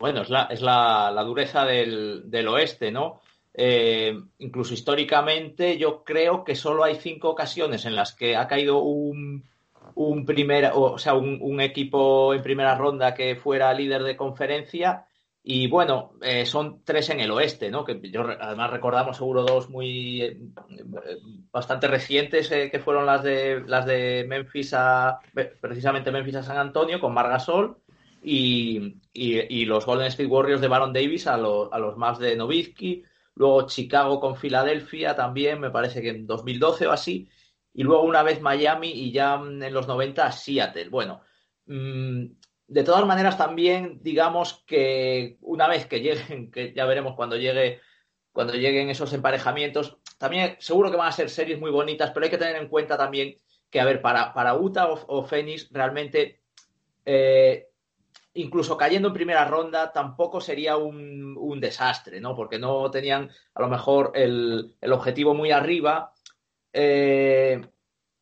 Bueno, es la, es la, dureza del, del, oeste, ¿no? Eh, incluso históricamente, yo creo que solo hay cinco ocasiones en las que ha caído un, un primer, o sea, un, equipo en primera ronda que fuera líder de conferencia. Y bueno, eh, son tres en el oeste, ¿no? Que yo además recordamos seguro dos muy eh, bastante recientes que fueron las de las de Memphis a precisamente Memphis a San Antonio con Margasol y, y, los Golden State Warriors de Baron Davis a, a los más de Novitsky. Luego Chicago con Filadelfia también, me parece que en 2012 o así y luego una vez Miami y ya en los 90 Seattle. Bueno, mm, de todas maneras también digamos que una vez que lleguen, que ya veremos cuando llegue cuando lleguen esos emparejamientos, también seguro que van a ser series muy bonitas, pero hay que tener en cuenta también que, a ver, para, para Utah o, Phoenix realmente, eh, incluso cayendo en primera ronda, tampoco sería un, desastre, ¿no? Porque no tenían a lo mejor el, objetivo muy arriba eh,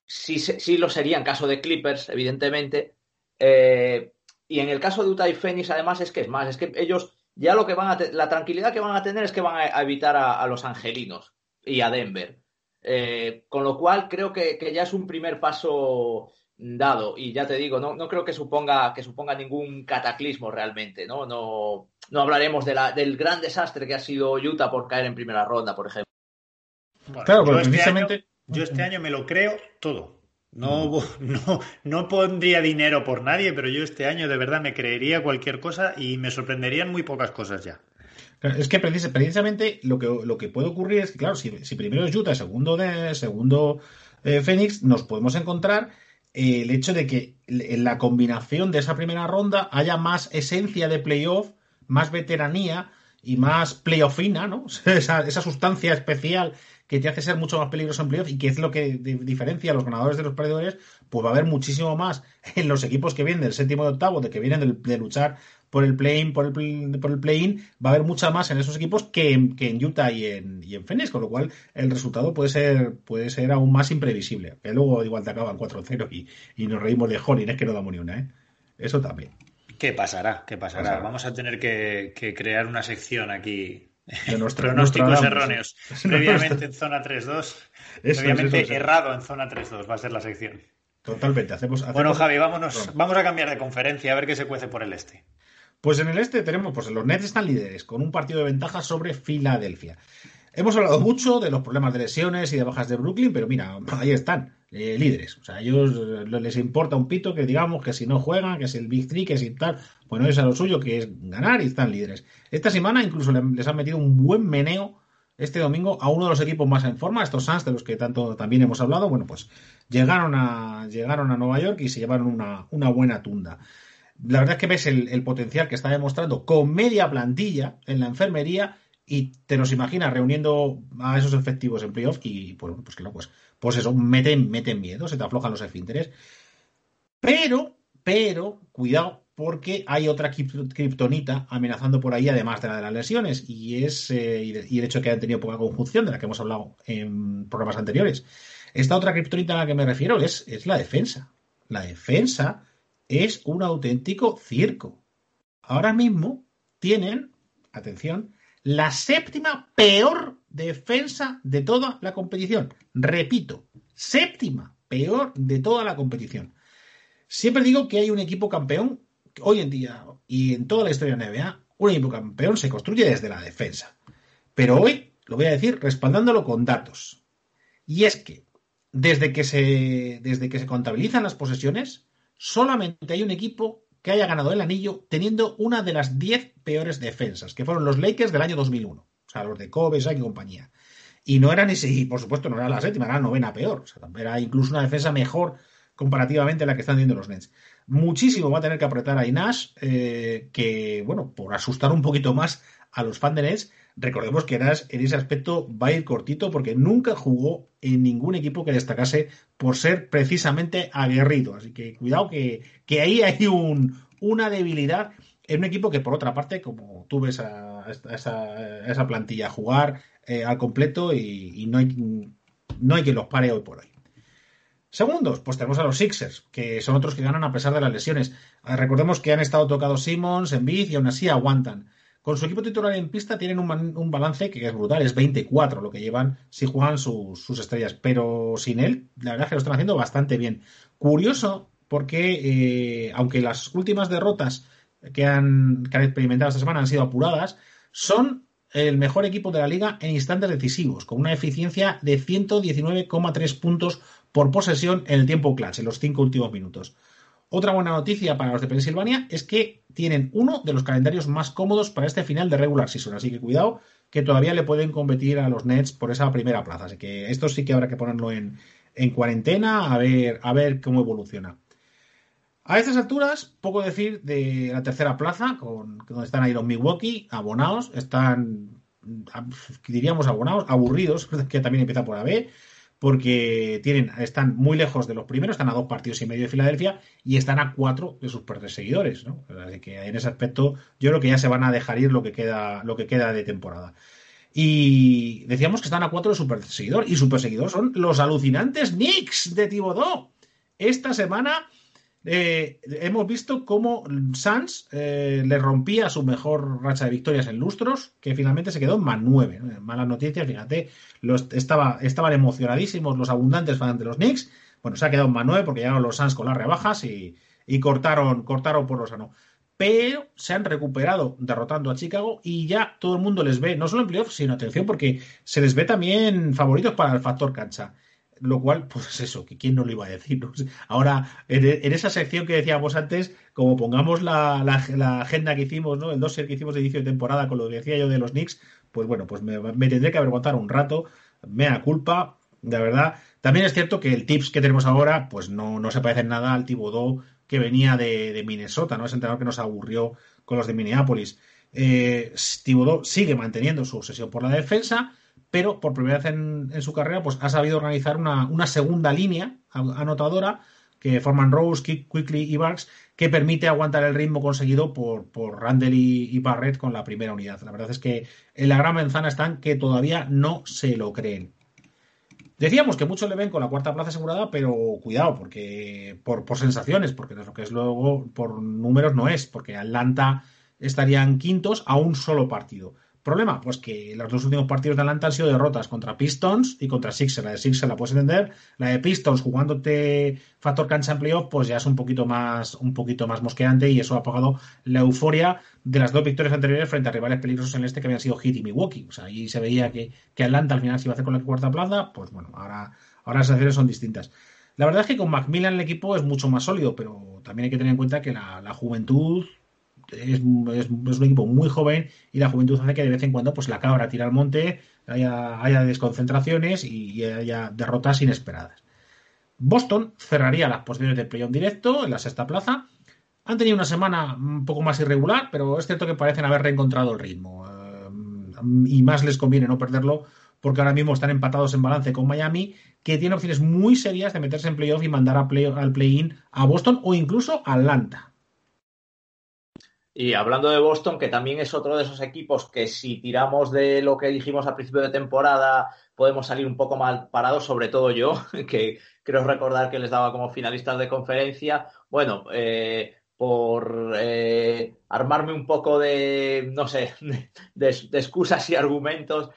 sí, lo sería en caso de Clippers, evidentemente. Eh, y en el caso de Utah y Phoenix, además, es que es más, es que ellos ya lo que van a la tranquilidad que van a tener es que van a, evitar a, los angelinos y a Denver. Eh, con lo cual creo que, ya es un primer paso dado. Y ya te digo, no, no creo que suponga, que suponga ningún cataclismo realmente. No, no, no hablaremos de la, del gran desastre que ha sido Utah por caer en primera ronda, por ejemplo.
claro, precisamente. Yo este año me lo creo todo. No, no, no pondría dinero por nadie, pero yo este año de verdad me creería cualquier cosa y me sorprenderían muy pocas cosas ya.
Es que precisamente lo que, lo que puede ocurrir es que, claro, si, primero es Utah, segundo, de, segundo eh, Phoenix, nos podemos encontrar el hecho de que en la combinación de esa primera ronda haya más esencia de playoff, más veteranía y más playoffina, ¿no? Esa, esa sustancia especial que te hace ser mucho más peligroso en playoff y que es lo que diferencia a los ganadores de los perdedores, pues va a haber muchísimo más en los equipos que vienen del séptimo y octavo, de que vienen de, luchar por el play-in, por el, por el play-in, va a haber mucha más en esos equipos que en, que en Utah y en, y en Phoenix, con lo cual el resultado puede ser, puede ser aún más imprevisible. Que luego igual te acaban 4-0 y, y, nos reímos de Jolín, es que no damos ni una, ¿eh? Eso también.
¿Qué pasará? ¿Qué pasará? Vamos a tener que, que crear una sección aquí
de nuestro,
pronósticos erróneos. Previamente en zona 3-2. Previamente errado en zona 3-2 va a ser la sección.
Totalmente. Hacemos,
Bueno, Javi, vámonos, vamos a cambiar de conferencia a ver qué se cuece por el este.
Pues en el este tenemos, pues los Nets están líderes, con un partido de ventaja sobre Filadelfia. Hemos hablado mucho de los problemas de lesiones y de bajas de Brooklyn, pero mira, ahí están, eh, líderes. O sea, a ellos les importa un pito que digamos que si no juegan, que es el Big Three, que si tal, bueno, es a lo suyo, que es ganar y están líderes. Esta semana incluso les han metido un buen meneo este domingo a uno de los equipos más en forma, estos Suns de los que tanto también hemos hablado. Bueno, pues llegaron a, llegaron a Nueva York y se llevaron una, una buena tunda. La verdad es que ves el, potencial que está demostrando con media plantilla en la enfermería y te los imaginas reuniendo a esos efectivos en playoff y pues, pues claro, pues, pues eso, meten, meten miedo, se te aflojan los esfínteres. Pero, pero, cuidado, porque hay otra kriptonita amenazando por ahí, además de la de las lesiones, y es eh, y, el hecho que han tenido poca conjunción, de la que hemos hablado en programas anteriores. Esta otra kriptonita a la que me refiero es, es la defensa. La defensa es un auténtico circo. Ahora mismo tienen, atención, la séptima peor defensa de toda la competición. Repito, séptima peor de toda la competición. Siempre digo que hay un equipo campeón, hoy en día y en toda la historia de la NBA, un equipo campeón se construye desde la defensa. Pero hoy lo voy a decir respaldándolo con datos. Y es que desde que se, desde que se contabilizan las posesiones, solamente hay un equipo que haya ganado el anillo teniendo una de las 10 peores defensas, que fueron los Lakers del año 2001. O sea, los de Kobe, Shaq y compañía. Y no era ni si, por supuesto, no era la séptima, era la novena peor. Era incluso una defensa mejor comparativamente a la que están teniendo los Nets. Muchísimo va a tener que apretar a Inash, eh, que, bueno, por asustar un poquito más a los fans de Nets, recordemos que Nash en ese aspecto va a ir cortito porque nunca jugó en ningún equipo que destacase por ser precisamente aguerrido. Así que cuidado que, ahí hay un, una debilidad en un equipo que por otra parte, como tú ves a, esa, plantilla jugar eh, al completo y, no, hay, no hay quien los pare hoy por hoy. Segundos, pues tenemos a los Sixers, que son otros que ganan a pesar de las lesiones. Recordemos que han estado tocados Simmons, en Biz y aún así aguantan. Con su equipo titular en pista tienen un, balance que es brutal, es 24 lo que llevan si juegan sus estrellas, pero sin él, la verdad es que lo están haciendo bastante bien. Curioso porque, eh, aunque las últimas derrotas que han, que han experimentado esta semana han sido apuradas, son el mejor equipo de la liga en instantes decisivos, con una eficiencia de 119,3 puntos por posesión en el tiempo clutch, en los cinco últimos minutos. Otra buena noticia para los de Pensilvania es que tienen uno de los calendarios más cómodos para este final de regular season, así que cuidado que todavía le pueden competir a los Nets por esa primera plaza, así que esto sí que habrá que ponerlo en, cuarentena a ver, a ver cómo evoluciona. A estas alturas, poco decir de la tercera plaza, con, donde están ahí los Milwaukee, abonados, están, diríamos abonados, aburridos, que también empieza por AB, porque tienen, están muy lejos de los primeros, están a dos partidos y medio de Filadelfia y están a cuatro de sus perseguidores, ¿no? Así que en ese aspecto yo creo que ya se van a dejar ir lo que queda, lo que queda de temporada. Y decíamos que están a cuatro de su perseguidor y su perseguidor son los alucinantes Knicks de Thibodeau. Esta semana eh, hemos visto cómo Sans eh, le rompía su mejor racha de victorias en lustros, que finalmente se quedó en más nueve. Malas noticias, fíjate, estaban emocionadísimos los abundantes fans de los Knicks. Bueno, se ha quedado en más nueve porque llegaron los Sans con las rebajas y, cortaron, cortaron por lo sano. Pero se han recuperado derrotando a Chicago y ya todo el mundo les ve, no solo en playoffs, sino atención, porque se les ve también favoritos para el factor cancha lo cual, pues eso, que quién no lo iba a decir. Ahora, en, esa sección que decíamos antes, como pongamos la, agenda que hicimos, ¿no? El dossier que hicimos de inicio de temporada con lo que decía yo de los Knicks, pues bueno, pues me, tendré que avergonzar un rato, mea culpa, de verdad, También es cierto que el tips que tenemos ahora, pues no, no se parece nada al Thibodeau que venía de, Minnesota, ¿no? Ese entrenador que nos aburrió con los de Minneapolis. Eh, Thibodeau sigue manteniendo su obsesión por la defensa, pero por primera vez en, su carrera, pues ha sabido organizar una, segunda línea anotadora que forman Rose, Quickly y Barks, que permite aguantar el ritmo conseguido por, por Randall y, Barrett con la primera unidad. La verdad es que en la gran manzana están que todavía no se lo creen. Decíamos que muchos le ven con la cuarta plaza asegurada, pero cuidado, porque por, por sensaciones, porque lo que es luego por números no es, porque Atlanta estarían quintos a un solo partido. Problema, pues que los dos últimos partidos de Atlanta han sido derrotas contra Pistons y contra Sixers. La de Sixers la puedes entender, la de Pistons jugándote factor cancha en playoff, pues ya es un poquito más, un poquito más mosqueante y eso ha apagado la euforia de las dos victorias anteriores frente a rivales peligrosos en este que habían sido Heat y Milwaukee. O sea, ahí se veía que, que Atlanta al final se iba a hacer con la cuarta plaza, pues bueno, ahora, ahora las sensaciones son distintas. La verdad es que con Macmillan el equipo es mucho más sólido, pero también hay que tener en cuenta que la, la juventud es, un equipo muy joven y la juventud hace que de vez en cuando pues la cabra tira al monte, haya, desconcentraciones y haya derrotas inesperadas. Boston cerraría las posiciones de play directo en la sexta plaza. Han tenido una semana un poco más irregular, pero es cierto que parecen haber reencontrado el ritmo. Eh, y más les conviene no perderlo porque ahora mismo están empatados en balance con Miami, que tiene opciones muy serias de meterse en playoff y mandar a al play-in a Boston o incluso a Atlanta.
Y hablando de Boston, que también es otro de esos equipos que si tiramos de lo que dijimos al principio de temporada, podemos salir un poco mal parados, sobre todo yo, que creo recordar que les daba como finalistas de conferencia. Bueno, eh, por eh, armarme un poco de, no sé, de, excusas y argumentos,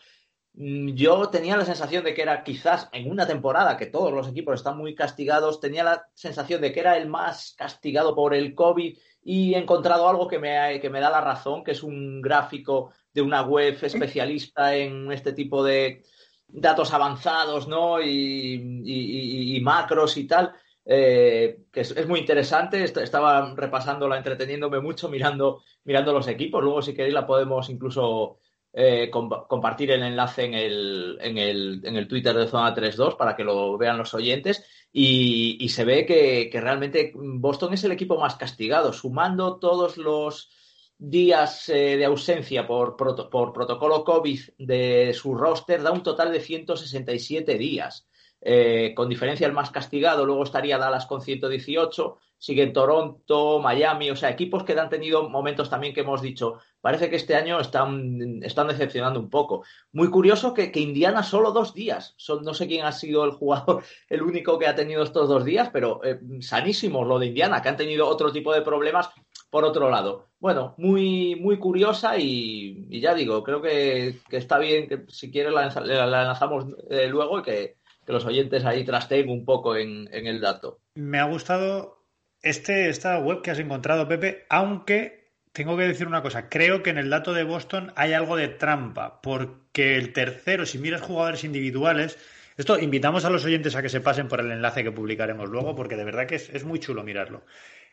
mm, yo tenía la sensación de que era quizás en una temporada que todos los equipos están muy castigados, tenía la sensación de que era el más castigado por el COVID y he encontrado algo que me, que me da la razón, que es un gráfico de una web especialista en este tipo de datos avanzados, ¿no? Y, macros y tal, eh, que es, muy interesante. Estaba repasándola, entreteniéndome mucho, mirando, mirando los equipos. Luego, si queréis, la podemos incluso eh, compartir el enlace en el, en el, en el Twitter de Zona 32 para que lo vean los oyentes. Y, se ve que, realmente Boston es el equipo más castigado, sumando todos los días eh, de ausencia por, por, protocolo COVID de su roster, da un total de 167 días. Eh, con diferencia el más castigado, luego estaría Dallas con 118, siguen Toronto, Miami, o sea, equipos que han tenido momentos también que hemos dicho, parece que este año están, están decepcionando un poco. Muy curioso que, Indiana solo dos días, Son, no sé quién ha sido el jugador, el único que ha tenido estos dos días, pero eh, sanísimo lo de Indiana, que han tenido otro tipo de problemas por otro lado. Bueno, muy, muy curiosa y, ya digo, creo que, está bien que si quieres la, lanzamos eh, luego y que, los oyentes ahí trasteen un poco en, en el dato.
Me ha gustado este, esta web que has encontrado, Pepe, aunque tengo que decir una cosa, creo que en el dato de Boston hay algo de trampa, porque el tercero, si miras jugadores individuales, esto invitamos a los oyentes a que se pasen por el enlace que publicaremos luego, porque de verdad que es, muy chulo mirarlo.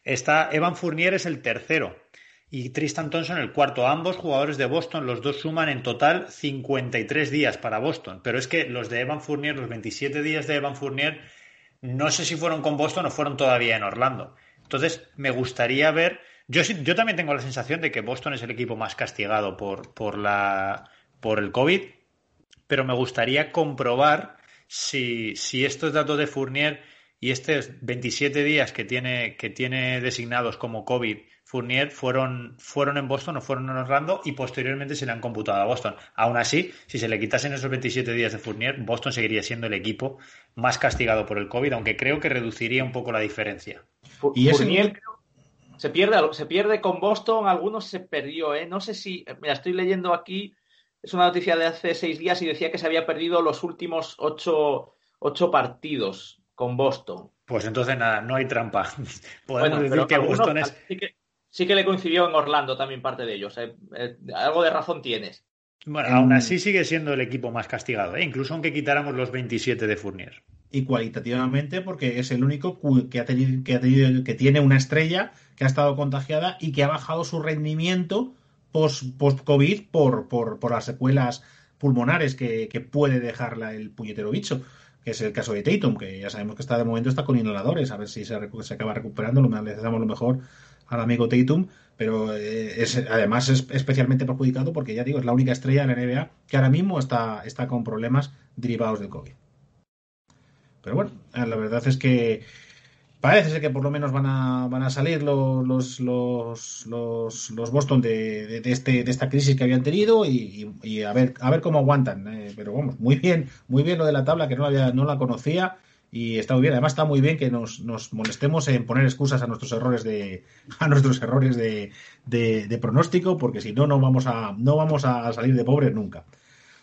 Está Evan Fournier es el tercero y Tristan Thompson el cuarto. Ambos jugadores de Boston, los dos suman en total 53 días para Boston. Pero es que los de Evan Fournier, los 27 días de Evan Fournier, no sé si fueron con Boston o fueron todavía en Orlando. Entonces, me gustaría ver. Yo, yo también tengo la sensación de que Boston es el equipo más castigado por, por, la, por el COVID, pero me gustaría comprobar si, estos datos de Fournier y estos 27 días que tiene, que designados como COVID Fournier fueron, fueron en Boston o fueron en Orlando y posteriormente se le han computado a Boston. Aún así, si se le quitasen esos 27 días de Fournier, Boston seguiría siendo el equipo más castigado por el COVID, aunque creo que reduciría un poco la diferencia.
Y Fournier se pierde, se pierde con Boston, algunos se perdió, ¿eh? No sé si, mira, estoy leyendo aquí, es una noticia de hace seis días y decía que se había perdido los últimos ocho, partidos con Boston.
Pues entonces nada, no hay trampa. Podemos decir que Boston es
sí que le coincidió en Orlando también parte de ellos. ¿eh? Eh, algo de razón tienes.
Bueno, aún así sigue siendo el equipo más castigado, ¿eh? incluso aunque quitáramos los 27 de Fournier.
Y cualitativamente, porque es el único que, ha tenido, que, tiene una estrella que ha estado contagiada y que ha bajado su rendimiento post-COVID por, por, las secuelas pulmonares que, puede dejarla el puñetero bicho. que es el caso de Tatum, que ya sabemos que está de momento está con inhaladores, a ver si se, se acaba recuperando, le damos lo mejor al amigo Tatum, pero eh, es, además es especialmente perjudicado porque ya digo, es la única estrella de la NBA que ahora mismo está, está con problemas derivados del COVID. Pero bueno, eh, la verdad es que parece ser que por lo menos van a, van a salir los, los, los, los, Boston de, de, este, de esta crisis que habían tenido y, a, ver, a ver cómo aguantan. Eh, pero vamos, muy bien, muy bien lo de la tabla, que no, había, no la conocía y está muy bien. Además está muy bien que nos, nos molestemos en poner excusas a nuestros errores de a nuestros errores de, de, pronóstico, porque si no no vamos a no vamos a salir de pobres nunca.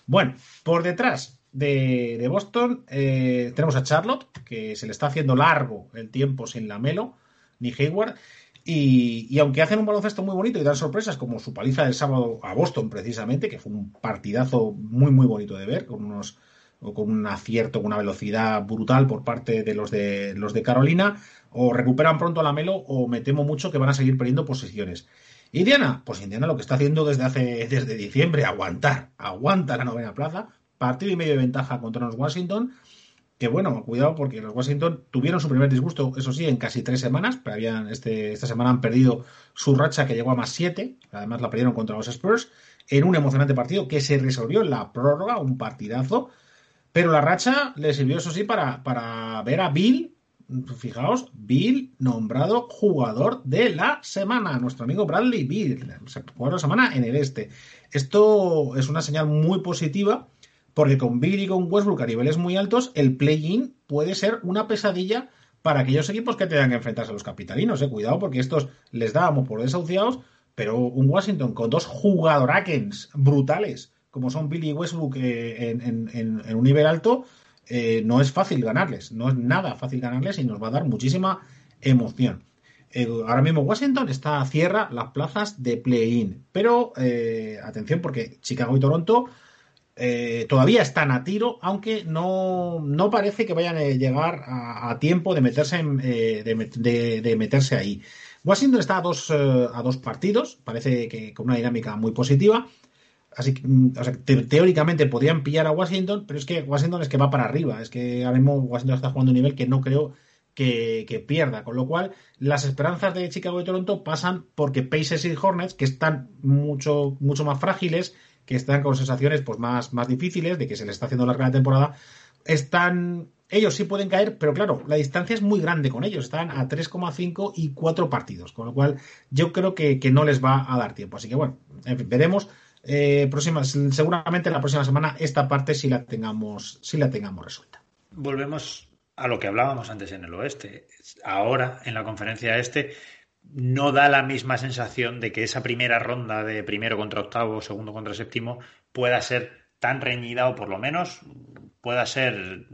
Bueno, por detrás de, Boston eh, tenemos a Charlotte, que se le está haciendo largo el tiempo sin la Melo, ni Hayward. Y, aunque hacen un baloncesto muy bonito y dan sorpresas, como su paliza del sábado a Boston, precisamente, que fue un partidazo muy, muy bonito de ver, con unos con un acierto, con una velocidad brutal por parte de los de los de Carolina, o recuperan pronto la Melo, o me temo mucho que van a seguir perdiendo posiciones. Indiana, pues Indiana lo que está haciendo desde hace desde diciembre, aguantar, aguanta la novena plaza, partido y medio de ventaja contra los Washington. Que bueno, cuidado porque los Washington tuvieron su primer disgusto, eso sí, en casi tres semanas. Pero habían, este, esta semana han perdido su racha que llegó a más siete. Además la perdieron contra los Spurs en un emocionante partido que se resolvió en la prórroga, un partidazo. Pero la racha le sirvió, eso sí, para, para ver a Bill fijaos, Bill nombrado jugador de la semana. Nuestro amigo Bradley Bill, jugador de la semana en el este. Esto es una señal muy positiva porque con Bill y con Westbrook a niveles muy altos, el play-in puede ser una pesadilla para aquellos equipos que tengan que enfrentarse a los capitalinos. Eh. Cuidado, porque estos les dábamos por desahuciados, pero un Washington con dos jugadorakens brutales, como son Bill y Westbrook eh, en, un nivel alto, eh, no es fácil ganarles. No es nada fácil ganarles y nos va a dar muchísima emoción. ahora mismo Washington está cierra las plazas de play-in. Pero atención, porque Chicago y Toronto eh, todavía están a tiro, aunque no, no parece que vayan a llegar a, tiempo de meterse, eh, de, meterse ahí. Washington está a dos, eh, a dos partidos, parece que con una dinámica muy positiva. Así que, mm, teóricamente podrían pillar a Washington, pero es que Washington es que va para arriba. Es que ahora mismo Washington está jugando un nivel que no creo que, que, pierda. Con lo cual, las esperanzas de Chicago y Toronto pasan porque Pacers y Hornets, que están mucho, mucho más frágiles, que están con sensaciones pues, más, más difíciles, de que se les está haciendo larga la temporada, están. Ellos sí pueden caer, pero claro, la distancia es muy grande con ellos. Están a 3,5 y 4 partidos, con lo cual yo creo que, no les va a dar tiempo. Así que bueno, veremos. Eh, próxima, seguramente la próxima semana esta parte sí la tengamos, sí la tengamos resuelta.
Volvemos a lo que hablábamos antes en el oeste. Ahora, en la conferencia este, no da la misma sensación de que esa primera ronda de primero contra octavo, segundo contra séptimo, pueda ser tan reñida o por lo menos pueda ser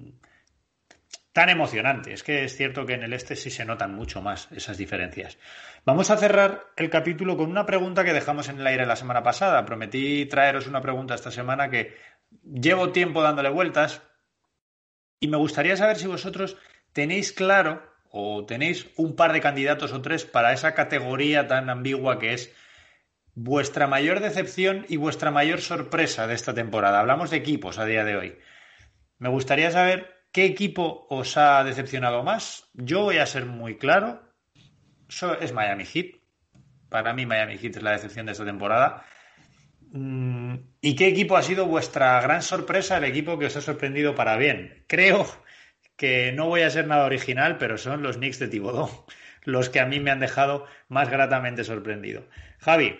tan emocionante. Es que es cierto que en el este sí se notan mucho más esas diferencias. Vamos a cerrar el capítulo con una pregunta que dejamos en el aire la semana pasada. Prometí traeros una pregunta esta semana que llevo tiempo dándole vueltas y me gustaría saber si vosotros tenéis claro o tenéis un par de candidatos o tres para esa categoría tan ambigua que es vuestra mayor decepción y vuestra mayor sorpresa de esta temporada. Hablamos de equipos a día de hoy. Me gustaría saber qué equipo os ha decepcionado más. Yo voy a ser muy claro. es Miami Heat. Para mí Miami Heat es la decepción de esta temporada. Mm, ¿Y qué equipo ha sido vuestra gran sorpresa, el equipo que os ha sorprendido para bien? Creo que no voy a ser nada original, pero son los Knicks de Thibodeau los que a mí me han dejado más gratamente sorprendido. Javi.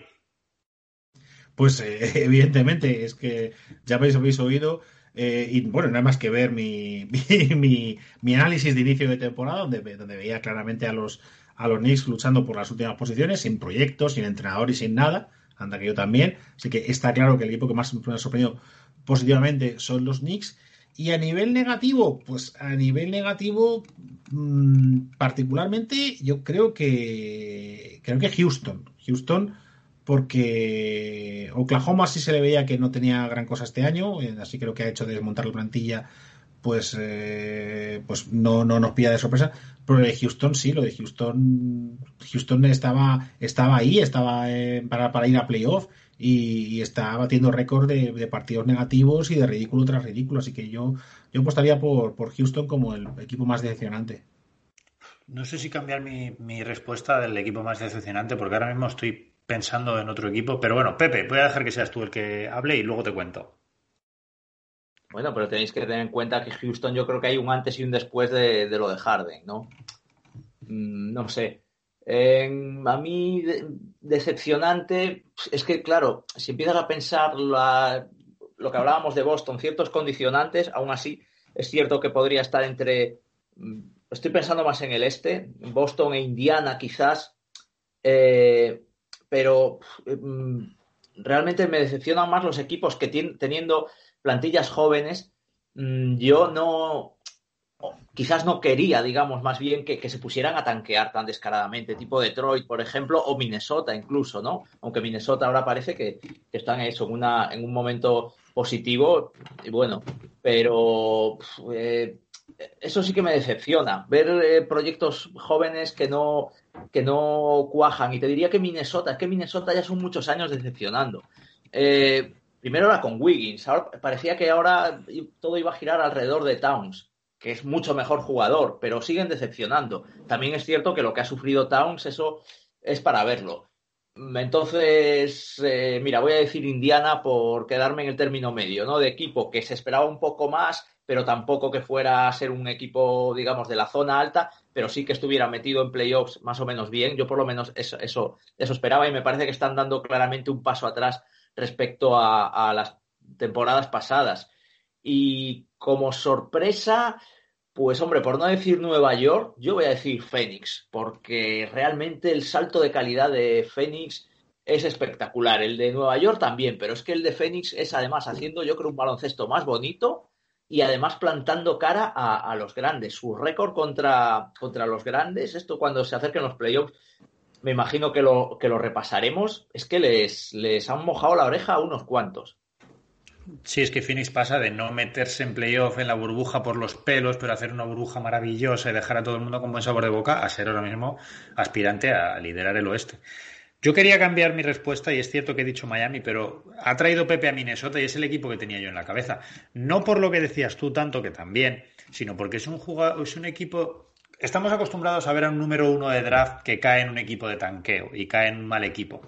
Pues eh, evidentemente, es que ya habéis, habéis oído, eh, y bueno, no hay más que ver mi, mi, mi, análisis de inicio de temporada, donde, donde veía claramente a los, a los Knicks luchando por las últimas posiciones, sin proyectos, sin entrenador y sin nada. Anda que yo también. Así que está claro que el equipo que más me ha sorprendido positivamente son los Knicks. Y a nivel negativo, pues a nivel negativo, mm, particularmente, yo creo que creo que Houston. Houston, porque Oklahoma sí se le veía que no tenía gran cosa este año, eh, así creo que ha hecho desmontar la plantilla pues, eh, pues no, no nos pilla de sorpresa. Pero lo de Houston sí, lo de Houston, Houston estaba, estaba ahí, estaba eh, para, para ir a playoff y, está batiendo récord de, partidos negativos y de ridículo tras ridículo. Así que yo, yo apostaría por, por Houston como el equipo más decepcionante.
No sé si cambiar mi, mi respuesta del equipo más decepcionante, porque ahora mismo estoy pensando en otro equipo. Pero bueno, Pepe, voy a dejar que seas tú el que hable y luego te cuento.
Bueno, pero tenéis que tener en cuenta que Houston yo creo que hay un antes y un después de, lo de Harden, ¿no? Mm, no sé. A mí, decepcionante, es que, claro, si empiezas a pensar lo que hablábamos de Boston, ciertos condicionantes, aún así es cierto que podría estar entre. Mm, estoy pensando más en el este, Boston e Indiana quizás, eh, pero mm, realmente me decepcionan más los equipos que teniendo plantillas jóvenes, mm, yo no, quizás no quería, digamos, más bien que, se pusieran a tanquear tan descaradamente, tipo Detroit, por ejemplo, o Minnesota incluso, ¿no? Aunque Minnesota ahora parece que, están en eso, en, una, en un momento positivo, y bueno, pero eh, eso sí que me decepciona, ver eh, proyectos jóvenes que no, que no cuajan. Y te diría que Minnesota, es que Minnesota ya son muchos años decepcionando. Eh, primero era con Wiggins, ahora parecía que ahora todo iba a girar alrededor de Towns, que es mucho mejor jugador, pero siguen decepcionando. También es cierto que lo que ha sufrido Towns, eso es para verlo. Entonces, eh, mira, voy a decir Indiana por quedarme en el término medio, ¿no? De equipo que se esperaba un poco más, pero tampoco que fuera a ser un equipo, digamos, de la zona alta, pero sí que estuviera metido en playoffs más o menos bien. Yo por lo menos eso, eso, eso esperaba y me parece que están dando claramente un paso atrás respecto a, las temporadas pasadas. Y como sorpresa, pues hombre, por no decir Nueva York, yo voy a decir Phoenix, porque realmente el salto de calidad de Phoenix es espectacular. El de Nueva York también, pero es que el de Phoenix es además haciendo, yo creo, un baloncesto más bonito y además plantando cara a, los grandes. Su récord contra, contra los grandes, esto cuando se acerquen los playoffs, me imagino que lo, que lo repasaremos, es que les, les han mojado la oreja a unos cuantos.
Sí, es que Phoenix pasa de no meterse en playoff en la burbuja por los pelos, pero hacer una burbuja maravillosa y dejar a todo el mundo con buen sabor de boca, a ser ahora mismo aspirante a liderar el oeste. Yo quería cambiar mi respuesta y es cierto que he dicho Miami, pero ha traído Pepe a Minnesota y es el equipo que tenía yo en la cabeza. No por lo que decías tú tanto, que también, sino porque es un, jugador, es un equipo estamos acostumbrados a ver a un número uno de draft que cae en un equipo de tanqueo y cae en un mal equipo.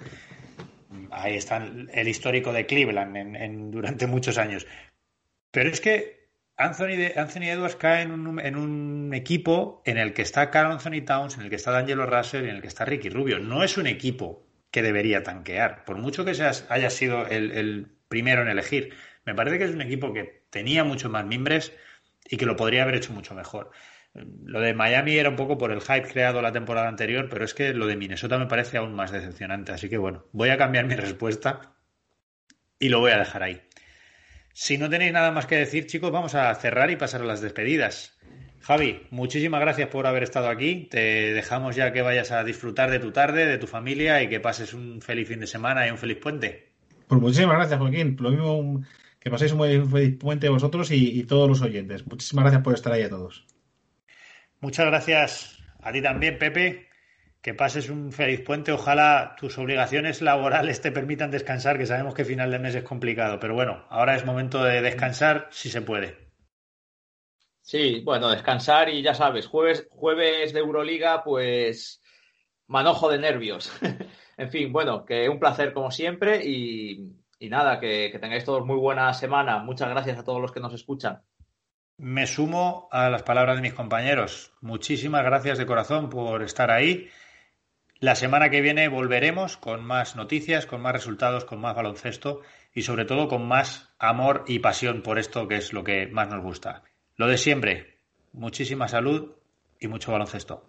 Ahí está el histórico de Cleveland en, durante muchos años. Pero es que Anthony, Anthony Edwards cae en un, en un, equipo en el que está Carl Anthony Towns, en el que está D'Angelo Russell y en el que está Ricky Rubio. No es un equipo que debería tanquear, por mucho que seas, haya sido el, el primero en elegir. Me parece que es un equipo que tenía muchos más mimbres y que lo podría haber hecho mucho mejor. Lo de Miami era un poco por el hype creado la temporada anterior, pero es que lo de Minnesota me parece aún más decepcionante. Así que bueno, voy a cambiar mi respuesta y lo voy a dejar ahí. Si no tenéis nada más que decir, chicos, vamos a cerrar y pasar a las despedidas. Javi, muchísimas gracias por haber estado aquí. Te dejamos ya que vayas a disfrutar de tu tarde, de tu familia y que pases un feliz fin de semana y un feliz puente.
Pues muchísimas gracias, Joaquín. Lo mismo que paséis un feliz puente vosotros y todos los oyentes. Muchísimas gracias por estar ahí a todos.
Muchas gracias a ti también, Pepe. Que pases un feliz puente. Ojalá tus obligaciones laborales te permitan descansar, que sabemos que final de mes es complicado. Pero bueno, ahora es momento de descansar si se puede.
Sí, bueno, descansar y ya sabes, jueves, jueves de Euroliga, pues manojo de nervios. en fin, bueno, que un placer como siempre y, nada, que tengáis todos muy buena semana. Muchas gracias a todos los que nos escuchan.
Me sumo a las palabras de mis compañeros. Muchísimas gracias de corazón por estar ahí. La semana que viene volveremos con más noticias, con más resultados, con más baloncesto y sobre todo con más amor y pasión por esto que es lo que más nos gusta. Lo de siempre, muchísima salud y mucho baloncesto.